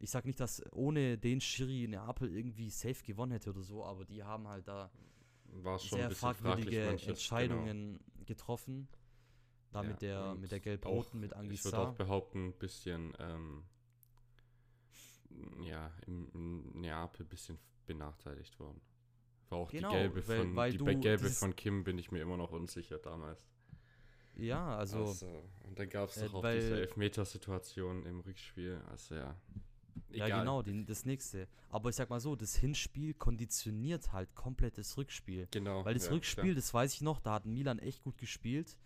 Ich sag nicht, dass ohne den Schiri Neapel irgendwie safe gewonnen hätte oder so, aber die haben halt da sehr fragwürdige Entscheidungen genau. getroffen. Da ja, mit der, mit der Gelb-Roten, mit Anguissa. Ich würde auch behaupten, ein bisschen, ähm, ja, im, im Neapel ein bisschen benachteiligt worden. War auch genau, die gelbe weil, von, weil die gelbe von Kim bin ich mir immer noch unsicher damals. Ja, also. also und dann gab es äh, doch auch diese Elfmetersituation im Rückspiel. Also ja. Egal. Ja, genau, die, das nächste. Aber ich sag mal so, das Hinspiel konditioniert halt komplett das Rückspiel. Genau. Weil das ja, Rückspiel, klar. das weiß ich noch, da hat Milan echt gut gespielt.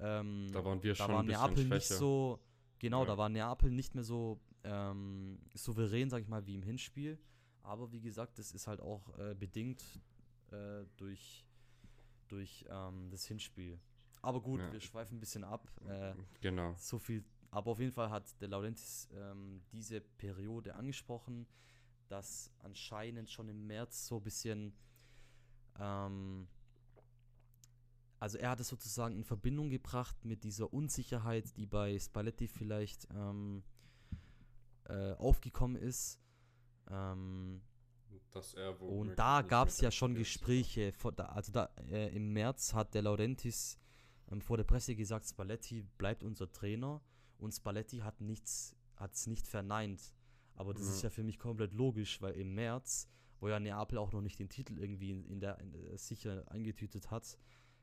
Ähm, da waren wir da schon war ein Neapel schwächer. nicht so, genau, ja. da war Neapel nicht mehr so ähm, souverän, sag ich mal, wie im Hinspiel. Aber wie gesagt, das ist halt auch äh, bedingt äh, durch, durch ähm, das Hinspiel. Aber gut, ja. wir schweifen ein bisschen ab. Äh, genau. So viel. Aber auf jeden Fall hat der Laurentis ähm, diese Periode angesprochen, dass anscheinend schon im März so ein bisschen. Ähm, also er hat es sozusagen in Verbindung gebracht mit dieser Unsicherheit, die bei Spalletti vielleicht ähm, äh, aufgekommen ist Ähm, Dass er und womöglich da gab es ja schon. Gespräche. Vor, da, also da, äh, im März hat der Laurentis ähm, vor der Presse gesagt, Spalletti bleibt unser Trainer. Und Spalletti hat nichts, hat es nicht verneint. Aber das ist Ja. für mich komplett logisch, weil im März, wo ja Neapel auch noch nicht den Titel irgendwie in, in der, in der sicher eingetütet hat,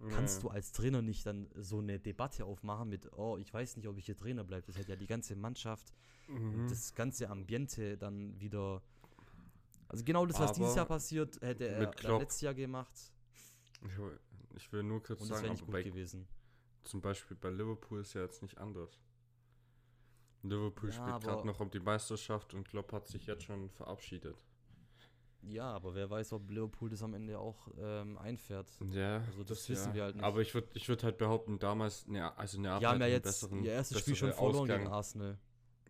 kannst du als Trainer nicht dann so eine Debatte aufmachen mit, oh, ich weiß nicht, ob ich hier Trainer bleibe. Das hätte ja die ganze Mannschaft Mhm. und das ganze Ambiente dann wieder. Also genau das, was dieses Aber Jahr passiert, hätte er letztes Jahr gemacht Ich, will- ich will nur kurz und das sagen, wäre nicht gut bei, gewesen. zum Beispiel bei Liverpool ist ja jetzt nicht anders. Liverpool Ja, spielt gerade noch um die Meisterschaft und Klopp hat sich jetzt schon verabschiedet. Ja, aber wer weiß, ob Liverpool das am Ende auch ähm, einfährt. Ja, Also das wissen wir halt nicht. Aber ich würde ich würd halt behaupten, damals, ne, also Neapel ja hat einen jetzt besseren, ihr erstes Spiel schon verloren Ausgang- gegen Arsenal.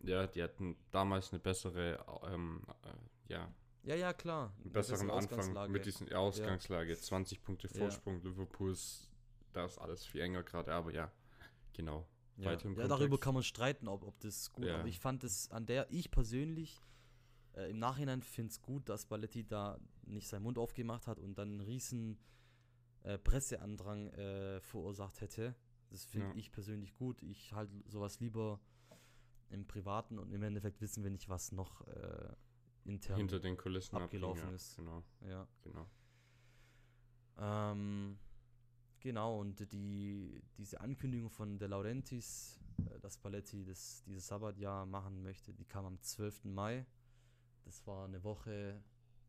Ja, die hatten damals eine bessere, ähm, äh, ja, Ja, ja, klar. einen besseren bessere Anfang mit dieser Ausgangslage. 20 Punkte Ja. Vorsprung, Liverpool ist, da ist alles viel enger gerade, aber ja, genau. Ja, ja darüber Kontext. kann man streiten, ob, ob das gut Ja. Aber ich fand es an der, ich persönlich, äh, im Nachhinein finde es gut, dass Balletti da nicht seinen Mund aufgemacht hat und dann einen riesen äh, Presseandrang äh, verursacht hätte. Das finde Ja. ich persönlich gut. Ich halte sowas lieber im Privaten und im Endeffekt wissen wir nicht, was noch äh, intern. Hinter den Kulissen abgelaufen abging, ja, ist. Genau, Ja. genau. Ähm, genau, und die, diese Ankündigung von De Laurentiis, äh, dass Paletti das, dieses Sabbatjahr machen möchte, die kam am 12. Mai. Das war eine Woche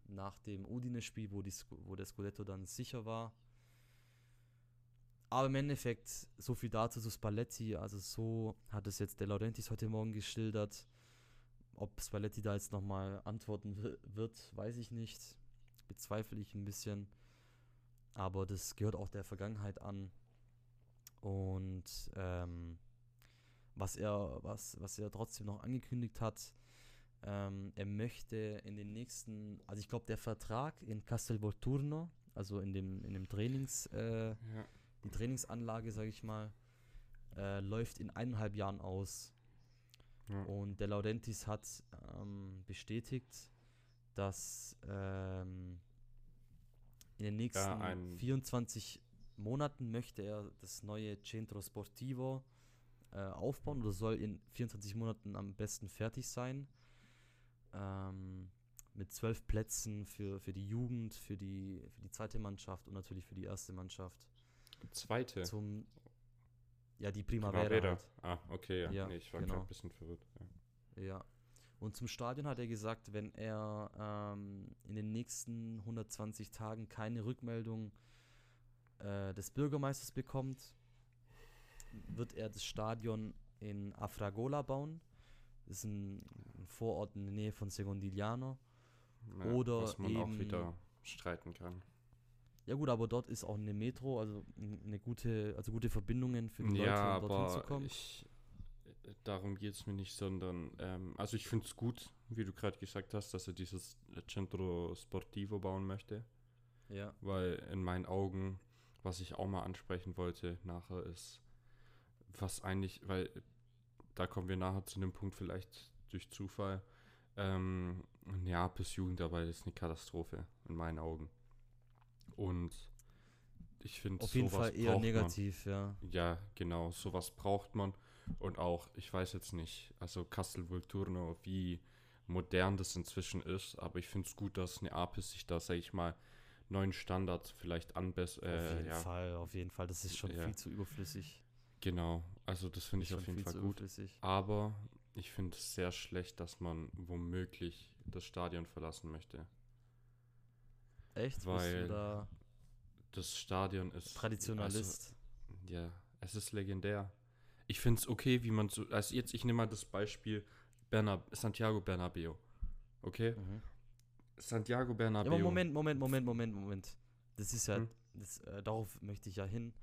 nach dem Udine-Spiel, wo, wo der Scudetto dann sicher war. Aber im Endeffekt, so viel dazu zu Spalletti. Also so hat es jetzt De Laurentiis heute Morgen geschildert. Ob Spalletti da jetzt nochmal antworten wi- wird, weiß ich nicht. Bezweifle ich ein bisschen. Aber das gehört auch der Vergangenheit an. Und ähm, was er, was, was er trotzdem noch angekündigt hat, ähm, er möchte in den nächsten, also ich glaube, der Vertrag in Castelvolturno, also in dem, in dem Trainings, äh, Ja. die Trainingsanlage, sage ich mal, äh, läuft in eineinhalb Jahren aus. Ja. Und der Laurentis hat ähm, bestätigt, dass ähm, in den nächsten ein- 24 Monaten möchte er das neue Centro Sportivo äh, aufbauen oder soll in 24 Monaten am besten fertig sein. Ähm, mit zwölf Plätzen für, für die Jugend, für die, für die zweite Mannschaft und natürlich für die erste Mannschaft. Zweite. Zum ja, die Primavera. Primavera. Halt. Ah, okay, ja. Ja, nee, ich war genau. gerade ein bisschen verwirrt. Ja. Ja. Und zum Stadion hat er gesagt, wenn er ähm, in den nächsten 120 Tagen keine Rückmeldung äh, des Bürgermeisters bekommt, wird er das Stadion in Afragola bauen. Das ist ein, ein Vorort in der Nähe von Segondigliano. Ja, Oder was man auch eben- wieder streiten kann. Ja gut, aber dort ist auch eine Metro, also eine gute, also gute Verbindungen für die Ja, Leute, um dorthin zu kommen. ich, darum geht es mir nicht, sondern, ähm, also ich finde es gut, wie du gerade gesagt hast, dass er dieses Centro Sportivo bauen möchte, ja. weil in meinen Augen, was ich auch mal ansprechen wollte nachher ist, was eigentlich, weil da kommen wir nachher zu dem Punkt vielleicht durch Zufall, ähm, Neapels Jugendarbeit ist eine Katastrophe in meinen Augen. Und ich finde, Auf jeden Fall eher braucht man. negativ, ja. Ja, genau, sowas braucht man. Und auch, ich weiß jetzt nicht, also Castel Volturno, wie modern das inzwischen ist, aber ich finde es gut, dass Neapel sich da, sag ich mal, neuen Standard vielleicht anbessert. auf Äh, jeden ja, Fall, auf jeden Fall. Das ist schon Ja. viel zu überflüssig. genau. Also das finde ich auf jeden Fall gut. Aber ich finde es sehr schlecht, dass man womöglich das Stadion verlassen möchte. Echt? Weil- da Das Stadion ist. Traditionalist? Also, ja, es ist legendär. Ich finde es okay, wie man so. Also jetzt, ich nehme mal das Beispiel Bernab Santiago Bernabeo. Okay? mhm. Santiago Ja, Bernabeo. aber Moment, Moment, Moment, Moment, Moment. Das ist ja, Hm? das, äh, darauf möchte ich ja hin,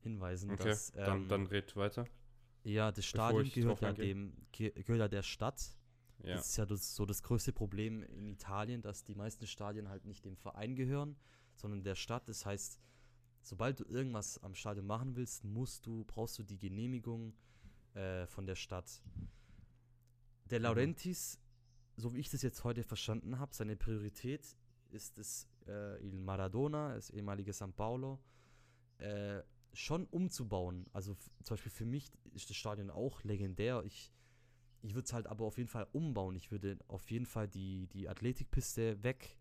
hinweisen, Okay, dass dann, ähm, dann red weiter. ja, das Stadion gehört ja dem, ge gehört ja der Stadt. Ja. Das ist ja das, so das größte Problem in Italien, dass die meisten Stadien halt nicht dem Verein gehören, sondern der Stadt. Das heißt, sobald du irgendwas am Stadion machen willst, musst du, brauchst du die Genehmigung äh, von der Stadt. Der Mhm. Laurentis so wie ich das jetzt heute verstanden habe, seine Priorität ist es, äh, Il Maradona, das ehemalige San Paulo, äh, schon umzubauen. Also zum Beispiel für mich ist das Stadion auch legendär. Ich, ich würde es halt aber auf jeden Fall umbauen. Ich würde auf jeden Fall die, die Athletikpiste weg,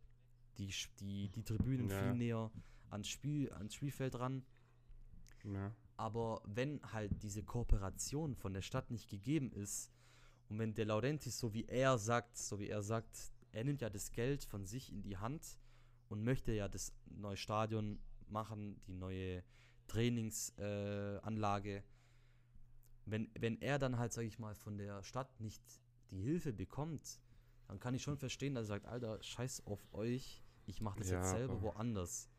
die, die, die Tribünen ja. viel näher ans, Spiel, ans Spielfeld ran. Ja. Aber wenn halt diese Kooperation von der Stadt nicht gegeben ist und wenn der Laurentis, so wie er sagt, so wie er sagt, er nimmt ja das Geld von sich in die Hand und möchte ja das neue Stadion machen, die neue Trainingsanlage. Äh, wenn, wenn er dann halt, sage ich mal, von der Stadt nicht die Hilfe bekommt, dann kann ich schon verstehen, dass er sagt, Alter, scheiß auf euch, ich mache das ja, jetzt selber woanders.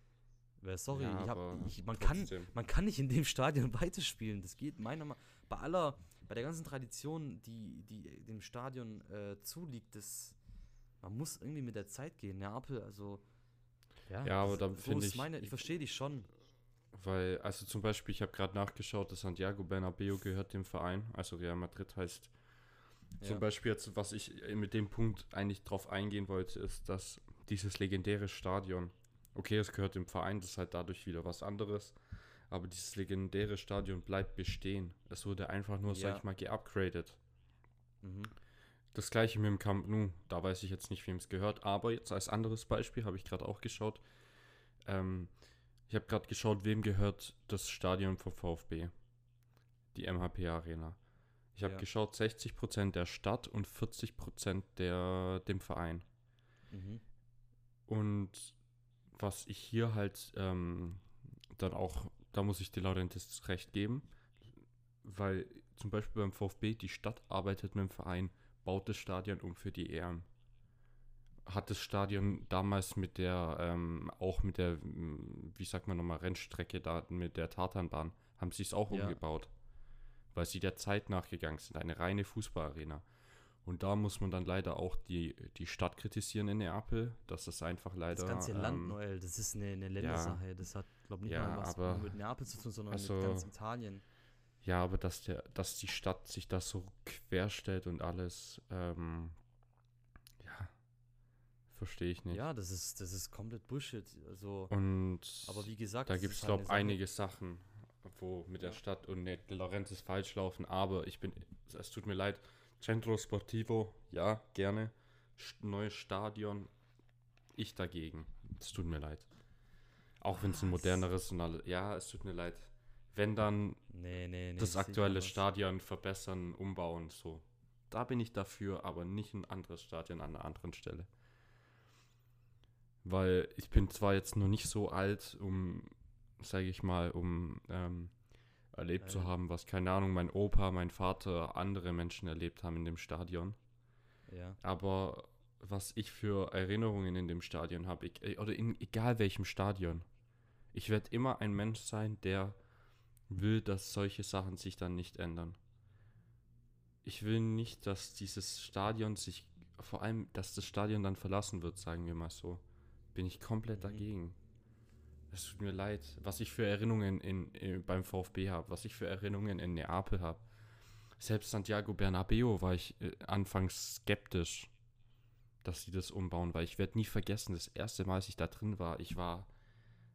Weil, sorry, ja, ich hab, ich, man, kann, man kann nicht in dem Stadion weiterspielen. Das geht meiner Meinung bei aller, bei der ganzen Tradition, die, die dem Stadion äh, zuliegt, das, man muss irgendwie mit der Zeit gehen. Neapel, also ja, ja aber dann finde ich. Meine, ich verstehe dich schon. Weil, also zum Beispiel, ich habe gerade nachgeschaut, dass Santiago Bernabeu gehört dem Verein, also Real Madrid heißt. Ja. Zum Beispiel jetzt, was ich mit dem Punkt eigentlich drauf eingehen wollte, ist, dass dieses legendäre Stadion, okay, es gehört dem Verein, das ist halt dadurch wieder was anderes, aber dieses legendäre Stadion bleibt bestehen. Es wurde einfach nur, ja. sag ich mal, geupgradet. Mhm. Das gleiche mit dem Camp Nou, da weiß ich jetzt nicht, wem es gehört, aber jetzt als anderes Beispiel habe ich gerade auch geschaut. Ähm, ich habe gerade geschaut, wem gehört das Stadion vom VfB. Die MHP Arena. Ich habe ja. geschaut, 60% der Stadt und 40% der, dem Verein. Mhm. Und was ich hier halt ähm, dann auch, da muss ich die Laurentis recht geben, weil zum Beispiel beim VfB die Stadt arbeitet mit dem Verein baut das Stadion um für die EM. Hat das Stadion damals mit der, ähm, auch mit der, wie sagt man nochmal, Rennstrecke da, mit der Tatanbahn, haben sie es auch ja. umgebaut. Weil sie der Zeit nachgegangen sind. Eine reine Fußballarena. Und da muss man dann leider auch die, die Stadt kritisieren in Neapel, dass das einfach leider. Das ganze Land, ähm, Noel, das ist eine, eine Ländersache. Ja, das hat, glaube ich, nicht ja, mal was aber, mit Neapel zu tun, sondern also, mit ganz Italien. Ja, aber dass der, dass die Stadt sich das so querstellt und alles, ähm, ja, verstehe ich nicht. Ja, das ist, das ist komplett Bullshit. Also, und aber wie gesagt, da gibt es, glaube ich, einige Sachen, wo mit ja. der Stadt und ne, ist falsch laufen, aber ich bin, es tut mir leid, Centro Sportivo, ja, gerne. Neues Stadion, ich dagegen. Es tut mir leid. Auch wenn es ein moderneres und alles, ja, es tut mir leid wenn dann nee, nee, nee, das aktuelle Stadion verbessern, umbauen, so. Da bin ich dafür, aber nicht ein anderes Stadion an einer anderen Stelle. Weil ich bin zwar jetzt noch nicht so alt, um, sage ich mal, um ähm, erlebt Nein. zu haben, was, keine Ahnung, mein Opa, mein Vater, andere Menschen erlebt haben in dem Stadion. Ja. Aber was ich für Erinnerungen in dem Stadion habe, oder in egal welchem Stadion, ich werde immer ein Mensch sein, der will, dass solche Sachen sich dann nicht ändern. Ich will nicht, dass dieses Stadion sich, vor allem, dass das Stadion dann verlassen wird, sagen wir mal so. Bin ich komplett mhm. dagegen. Es tut mir leid, was ich für Erinnerungen in, in beim VfB habe, was ich für Erinnerungen in Neapel habe. Selbst Santiago Bernabeo war ich äh, anfangs skeptisch, dass sie das umbauen, weil ich werde nie vergessen, das erste Mal, als ich da drin war, ich war,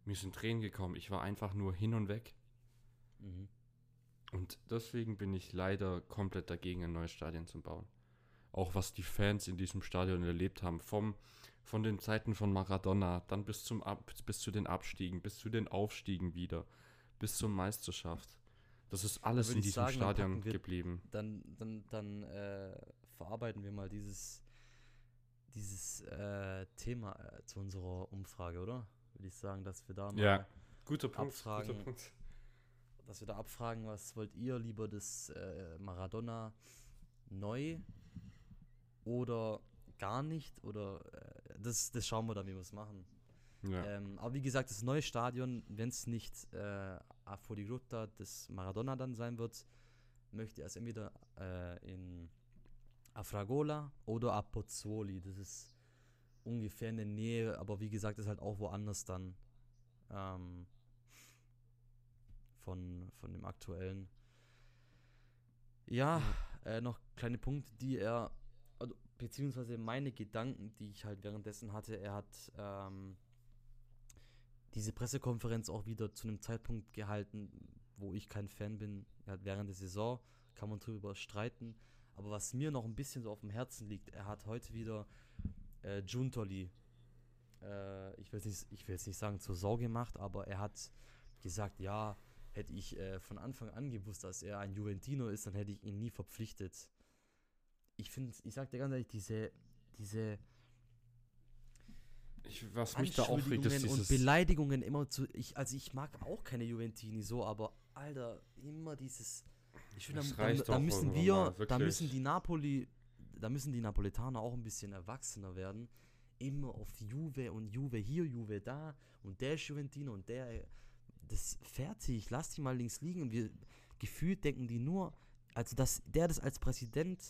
mir sind Tränen gekommen, ich war einfach nur hin und weg. Mhm. Und deswegen bin ich leider komplett dagegen, ein neues Stadion zu bauen. Auch was die Fans in diesem Stadion erlebt haben, vom, von den Zeiten von Maradona, dann bis, zum Ab, bis zu den Abstiegen, bis zu den Aufstiegen wieder, bis zur Meisterschaft. Das ist alles in diesem sagen, Stadion wir, geblieben. Dann, dann, dann äh, verarbeiten wir mal dieses, dieses äh, Thema äh, zu unserer Umfrage, oder? Würde ich sagen, dass wir da mal ja. guter Punkt, abfragen, guter Punkt dass wir da abfragen, was wollt ihr lieber das äh, Maradona neu oder gar nicht oder äh, das, das schauen wir dann, wie wir es machen. Ja. Ähm, aber wie gesagt, das neue Stadion, wenn es nicht äh, Aforigrutta das Maradona dann sein wird, möchte er es entweder äh, in Afragola oder a Pozzuoli. Das ist ungefähr in der Nähe, aber wie gesagt, ist halt auch woanders dann. Ähm, von, von dem aktuellen. Ja, äh, noch kleine Punkte, die er, beziehungsweise meine Gedanken, die ich halt währenddessen hatte, er hat ähm, diese Pressekonferenz auch wieder zu einem Zeitpunkt gehalten, wo ich kein Fan bin. Er hat während der Saison, kann man drüber streiten. Aber was mir noch ein bisschen so auf dem Herzen liegt, er hat heute wieder äh, Juntoli, äh, ich, will nicht, ich will jetzt nicht sagen zur Sau gemacht, aber er hat gesagt, ja, hätte ich äh, von Anfang an gewusst, dass er ein Juventino ist, dann hätte ich ihn nie verpflichtet. Ich finde, ich sag dir ganz ehrlich, diese, diese ich, was mich da aufregt, ist dieses... und Beleidigungen immer zu. Ich, also ich mag auch keine Juventini so, aber Alter, immer dieses. Ich finde, da, da, da müssen wir, mal, da müssen die Napoli, da müssen die Napoletaner auch ein bisschen erwachsener werden. Immer auf Juve und Juve hier, Juve da und der ist Juventino und der. Das fertig, lass die mal links liegen. Wir gefühlt denken die nur, also dass der das als Präsident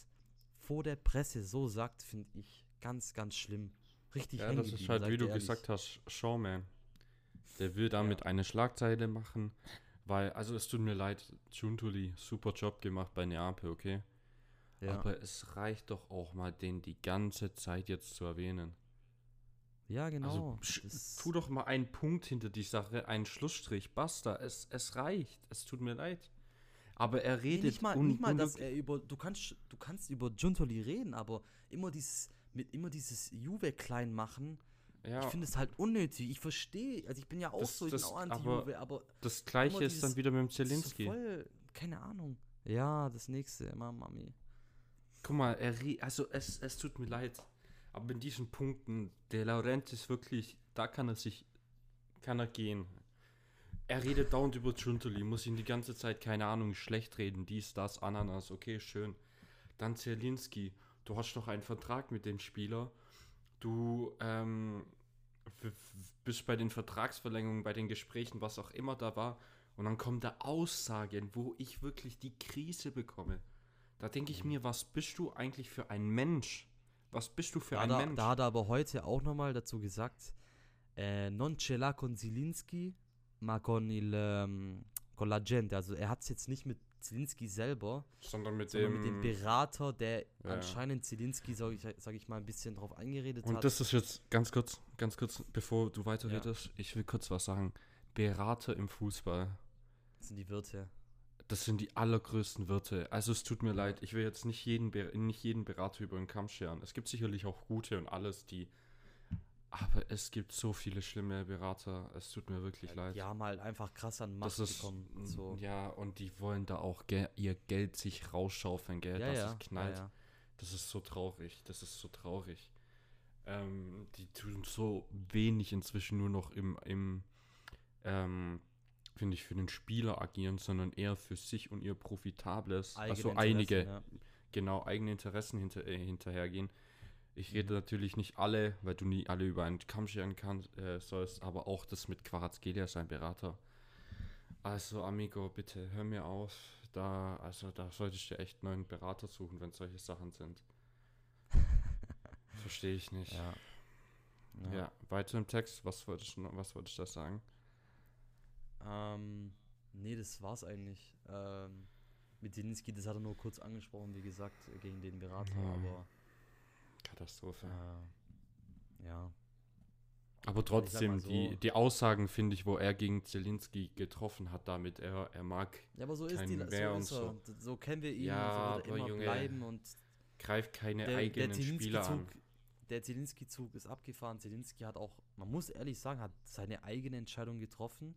vor der Presse so sagt, finde ich ganz, ganz schlimm richtig Ja, das ist halt, wie du ehrlich. gesagt hast, Showman. Der will damit ja. eine Schlagzeile machen, weil, also es tut mir leid, Juntuli, super Job gemacht bei Neapel, okay? Ja. Aber es reicht doch auch mal, den die ganze Zeit jetzt zu erwähnen. Ja, genau. Also, tu doch mal einen Punkt hinter die Sache, einen Schlussstrich, basta. Es, es reicht. Es tut mir leid. Aber er redet. Nee, nicht mal, nicht mal dass er über. Du kannst, du kannst über Juntoli reden, aber immer dieses mit immer dieses Juve klein machen. Ja. Ich finde es halt unnötig. Ich verstehe, also ich bin ja auch das, so, ich das, bin auch anti-Juve, aber, aber, Das gleiche ist dann wieder mit dem Zelinski. So keine Ahnung. Ja, das nächste, Mami. Guck mal, er, also es, es tut mir leid, aber in diesen Punkten, der Laurent ist wirklich, da kann er sich, kann er gehen. Er redet dauernd über Chuntoli, muss ihn die ganze Zeit, keine Ahnung, schlecht reden, dies, das, Ananas, okay, schön. Dann Zerlinski, du hast doch einen Vertrag mit dem Spieler, du ähm, bist bei den Vertragsverlängerungen, bei den Gesprächen, was auch immer da war, und dann kommen da Aussagen, wo ich wirklich die Krise bekomme. Da denke ich mir, was bist du eigentlich für ein Mensch? Was bist du für da ein da, Mensch? Da hat er aber heute auch nochmal dazu gesagt, äh, non ce con Zielinski, ma con, il, um, con la gente. Also er hat es jetzt nicht mit Zielinski selber, sondern mit, sondern dem, mit dem Berater, der ja. anscheinend Zielinski, sage ich, sag ich mal, ein bisschen drauf eingeredet Und hat. Und das ist jetzt ganz kurz, ganz kurz, bevor du weiterredest, ja. ich will kurz was sagen. Berater im Fußball. Das sind die Wirte. Das sind die allergrößten Wirte. Also es tut mir leid, ich will jetzt nicht jeden, nicht jeden Berater über den Kamm scheren. Es gibt sicherlich auch gute und alles, die aber es gibt so viele schlimme Berater. Es tut mir wirklich ja, leid. Die haben halt einfach krass an Macht ist, bekommen. So. Ja, und die wollen da auch ge ihr Geld sich rausschaufeln, gell? Ja, dass ja. es knallt. Ja, das ist so traurig. Das ist so traurig. Ähm, die tun so wenig inzwischen nur noch im, im ähm, finde ich, für den Spieler agieren, sondern eher für sich und ihr profitables, eigene also einige, genau, eigene Interessen hinter, äh, hinterhergehen. Ich rede natürlich nicht alle, weil du nie alle über einen Kamm scheren kannst, äh, sollst, aber auch das mit Quarazgelia, sein Berater. Also, Amigo, bitte hör mir auf. Da, also, da solltest du echt neuen Berater suchen, wenn solche Sachen sind. Verstehe ich nicht. Ja. ja. ja. weiter im Text. Was wolltest du, was wolltest du da sagen? Ähm, nee, das war's eigentlich. Ähm, mit Zelinski, das hat er nur kurz angesprochen, wie gesagt, gegen den Berater, ja. aber Katastrophe. Äh, ja. Aber trotzdem, so, die, die Aussagen, finde ich, wo er gegen Zelinski getroffen hat, damit er, er mag. Ja, aber so ist die so, ist so. so kennen wir ihn, ja, so immer Junge, bleiben und greift keine der, eigenen der Spieler an. Der Zelinski-Zug ist abgefahren. Zelinski hat auch, man muss ehrlich sagen, hat seine eigene Entscheidung getroffen.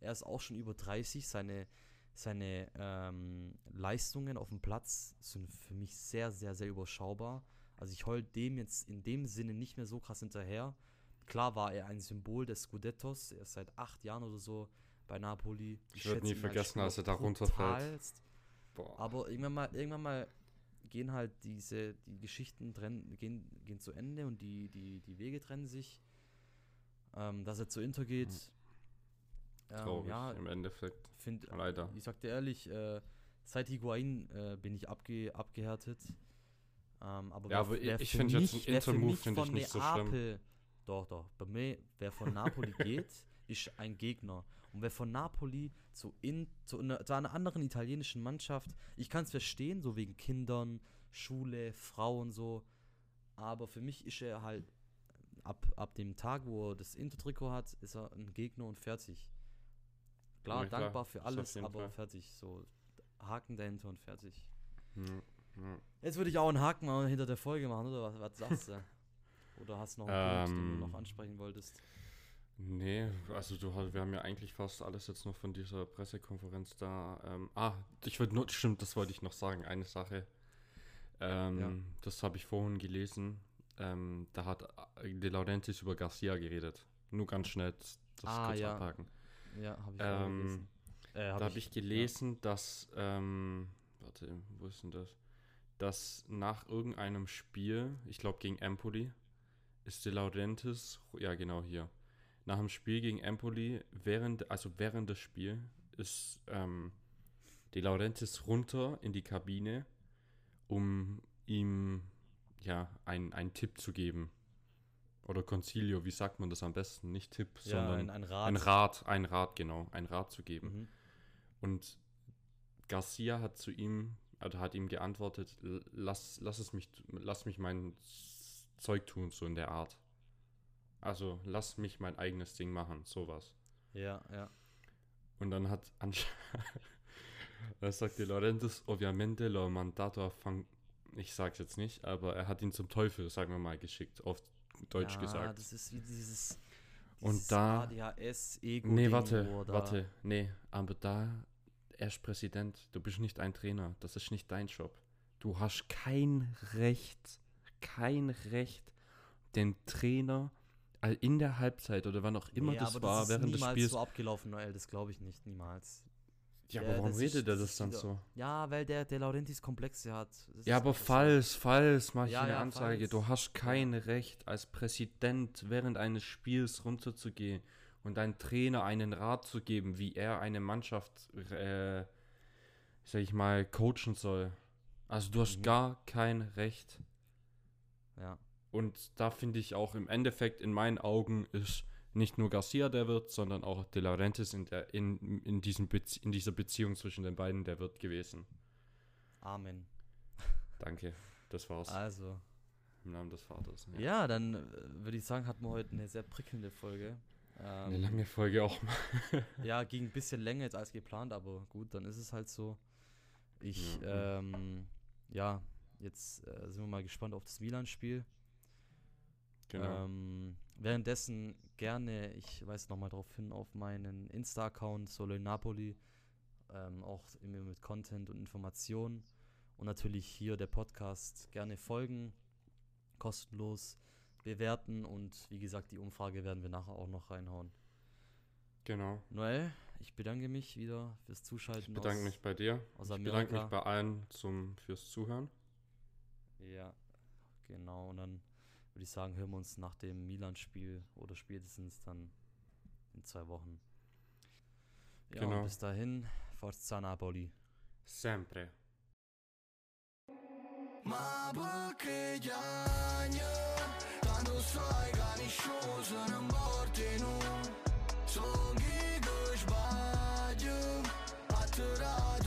Er ist auch schon über 30. Seine, seine ähm, Leistungen auf dem Platz sind für mich sehr, sehr, sehr überschaubar. Also ich heul dem jetzt in dem Sinne nicht mehr so krass hinterher. Klar war er ein Symbol des Scudettos. Er ist seit acht Jahren oder so bei Napoli. Ich, ich werde nie vergessen, als er da runterfällt. Aber irgendwann mal, irgendwann mal gehen halt diese, die Geschichten trennen, gehen, gehen zu Ende und die, die, die Wege trennen sich. Ähm, dass er zu Inter geht. Mhm. Ähm, Traurig, ja, im Endeffekt. Find, Leider. Ich sag dir ehrlich, äh, seit Higuain äh, bin ich abge, abgehärtet. Ähm, aber ja, aber ich finde jetzt ein Intermove finde ich nicht Neapel, so schlimm. Doch, doch. Bei mir, wer von Napoli geht, ist ein Gegner. Und wer von Napoli zu, in, zu, eine, zu einer anderen italienischen Mannschaft, ich kann es verstehen, so wegen Kindern, Schule, Frauen so. Aber für mich ist er halt, ab, ab dem Tag, wo er das Intertrikot hat, ist er ein Gegner und fertig. Klar, Ja, klar, dankbar für das auf alles, aber Fall. fertig. So, Haken dahinter und fertig. Ja, ja. Jetzt würde ich auch einen Haken mal hinter der Folge machen, oder was, was sagst du? Oder hast du noch einen Punkt, den du Ähm, noch ansprechen wolltest? Nee, also du wir haben ja eigentlich fast alles jetzt noch von dieser Pressekonferenz da. Ähm, ah, ich würde nur, stimmt, das wollte ich noch sagen, eine Sache. Ähm, Ja. Das habe ich vorhin gelesen. Ähm, da hat äh, De Laurentiis über Garcia geredet. Nur ganz schnell das Ah, kurz ja. abhaken. Ja, habe ich auch Ähm, gelesen. Äh, da habe ich gelesen, dass, ähm, warte, wo ist denn das? Dass nach irgendeinem Spiel, ich glaube gegen Empoli, ist De Laurentiis, ja genau hier, nach dem Spiel gegen Empoli, während, also während des Spiels, ist ähm, De Laurentiis runter in die Kabine, um ihm ja ein- einen Tipp zu geben. Oder Concilio, wie sagt man das am besten? Nicht Tipp, ja, sondern ein, ein Rat. ein Rat, ein Rat, genau, ein Rat zu geben. Mhm. Und Garcia hat zu ihm, also hat ihm geantwortet, "L- lass, lass es mich, lass mich mein Zeug tun, so in der Art. Also lass mich mein eigenes Ding machen, sowas. Ja, ja. Und dann hat anscheinend, da sagte Laurentiis, ovviamente l'ho mandato fan, ich sag's jetzt nicht, aber er hat ihn zum Teufel, sagen wir mal, geschickt, auf Deutsch ja, gesagt. das ist wie dieses, Und dieses da- ADHS-Ego. Nee, warte, warte, nee, aber da, er ist Präsident, du bist nicht ein Trainer, das ist nicht dein Job. Du hast kein Recht, kein Recht, den Trainer all- in der Halbzeit oder wann auch immer nee, das war, das während des niemals Spiels. so abgelaufen, Noel, das glaube ich nicht, niemals. ja, aber warum redet er das dann wieder- so? Ja, weil der, der Laurentis Komplexe hat. Das Ja, aber falls, falls, mach ich Ja, eine ja, Anzeige. falls. Du hast kein Recht, als Präsident während eines Spiels runterzugehen und deinem Trainer einen Rat zu geben, wie er eine Mannschaft, äh, sag ich mal, coachen soll. Also du hast Mhm. gar kein Recht. Ja. Und da finde ich auch im Endeffekt in meinen Augen ist nicht nur Garcia der Wirt, sondern auch De Laurentiis in, der, in, in, diesem Bezie in dieser Beziehung zwischen den beiden der Wirt gewesen. Amen. Danke. Das war's. Also. Im Namen des Vaters. Ja, dann äh, würde ich sagen, hatten wir heute eine sehr prickelnde Folge. Eine Ähm, lange Folge auch mal. Ja, ging ein bisschen länger jetzt als geplant, aber gut, dann ist es halt so. Ich, Ja. ähm, ja, jetzt äh, sind wir mal gespannt auf das Milan-Spiel. Genau. Ähm, währenddessen gerne, ich weise nochmal darauf hin, auf meinen Insta-Account Solo in Napoli, ähm, auch immer mit Content und Informationen. Und natürlich hier der Podcast gerne folgen, kostenlos bewerten und wie gesagt, die Umfrage werden wir nachher auch noch reinhauen. genau. Noel, ich bedanke mich wieder fürs Ich Zuschalten. bedanke aus, mich bei dir. aus Ich bedanke mich bei allen zum, fürs Zuhören. Ja, genau. Und dann würde ich sagen, hören wir uns nach dem Milan-Spiel oder spätestens dann in zwei Wochen. Ja, Genau. und bis dahin, Forza Napoli. Sempre. Ma sai Got na morte I'm bored in one Songi dush baju Atıra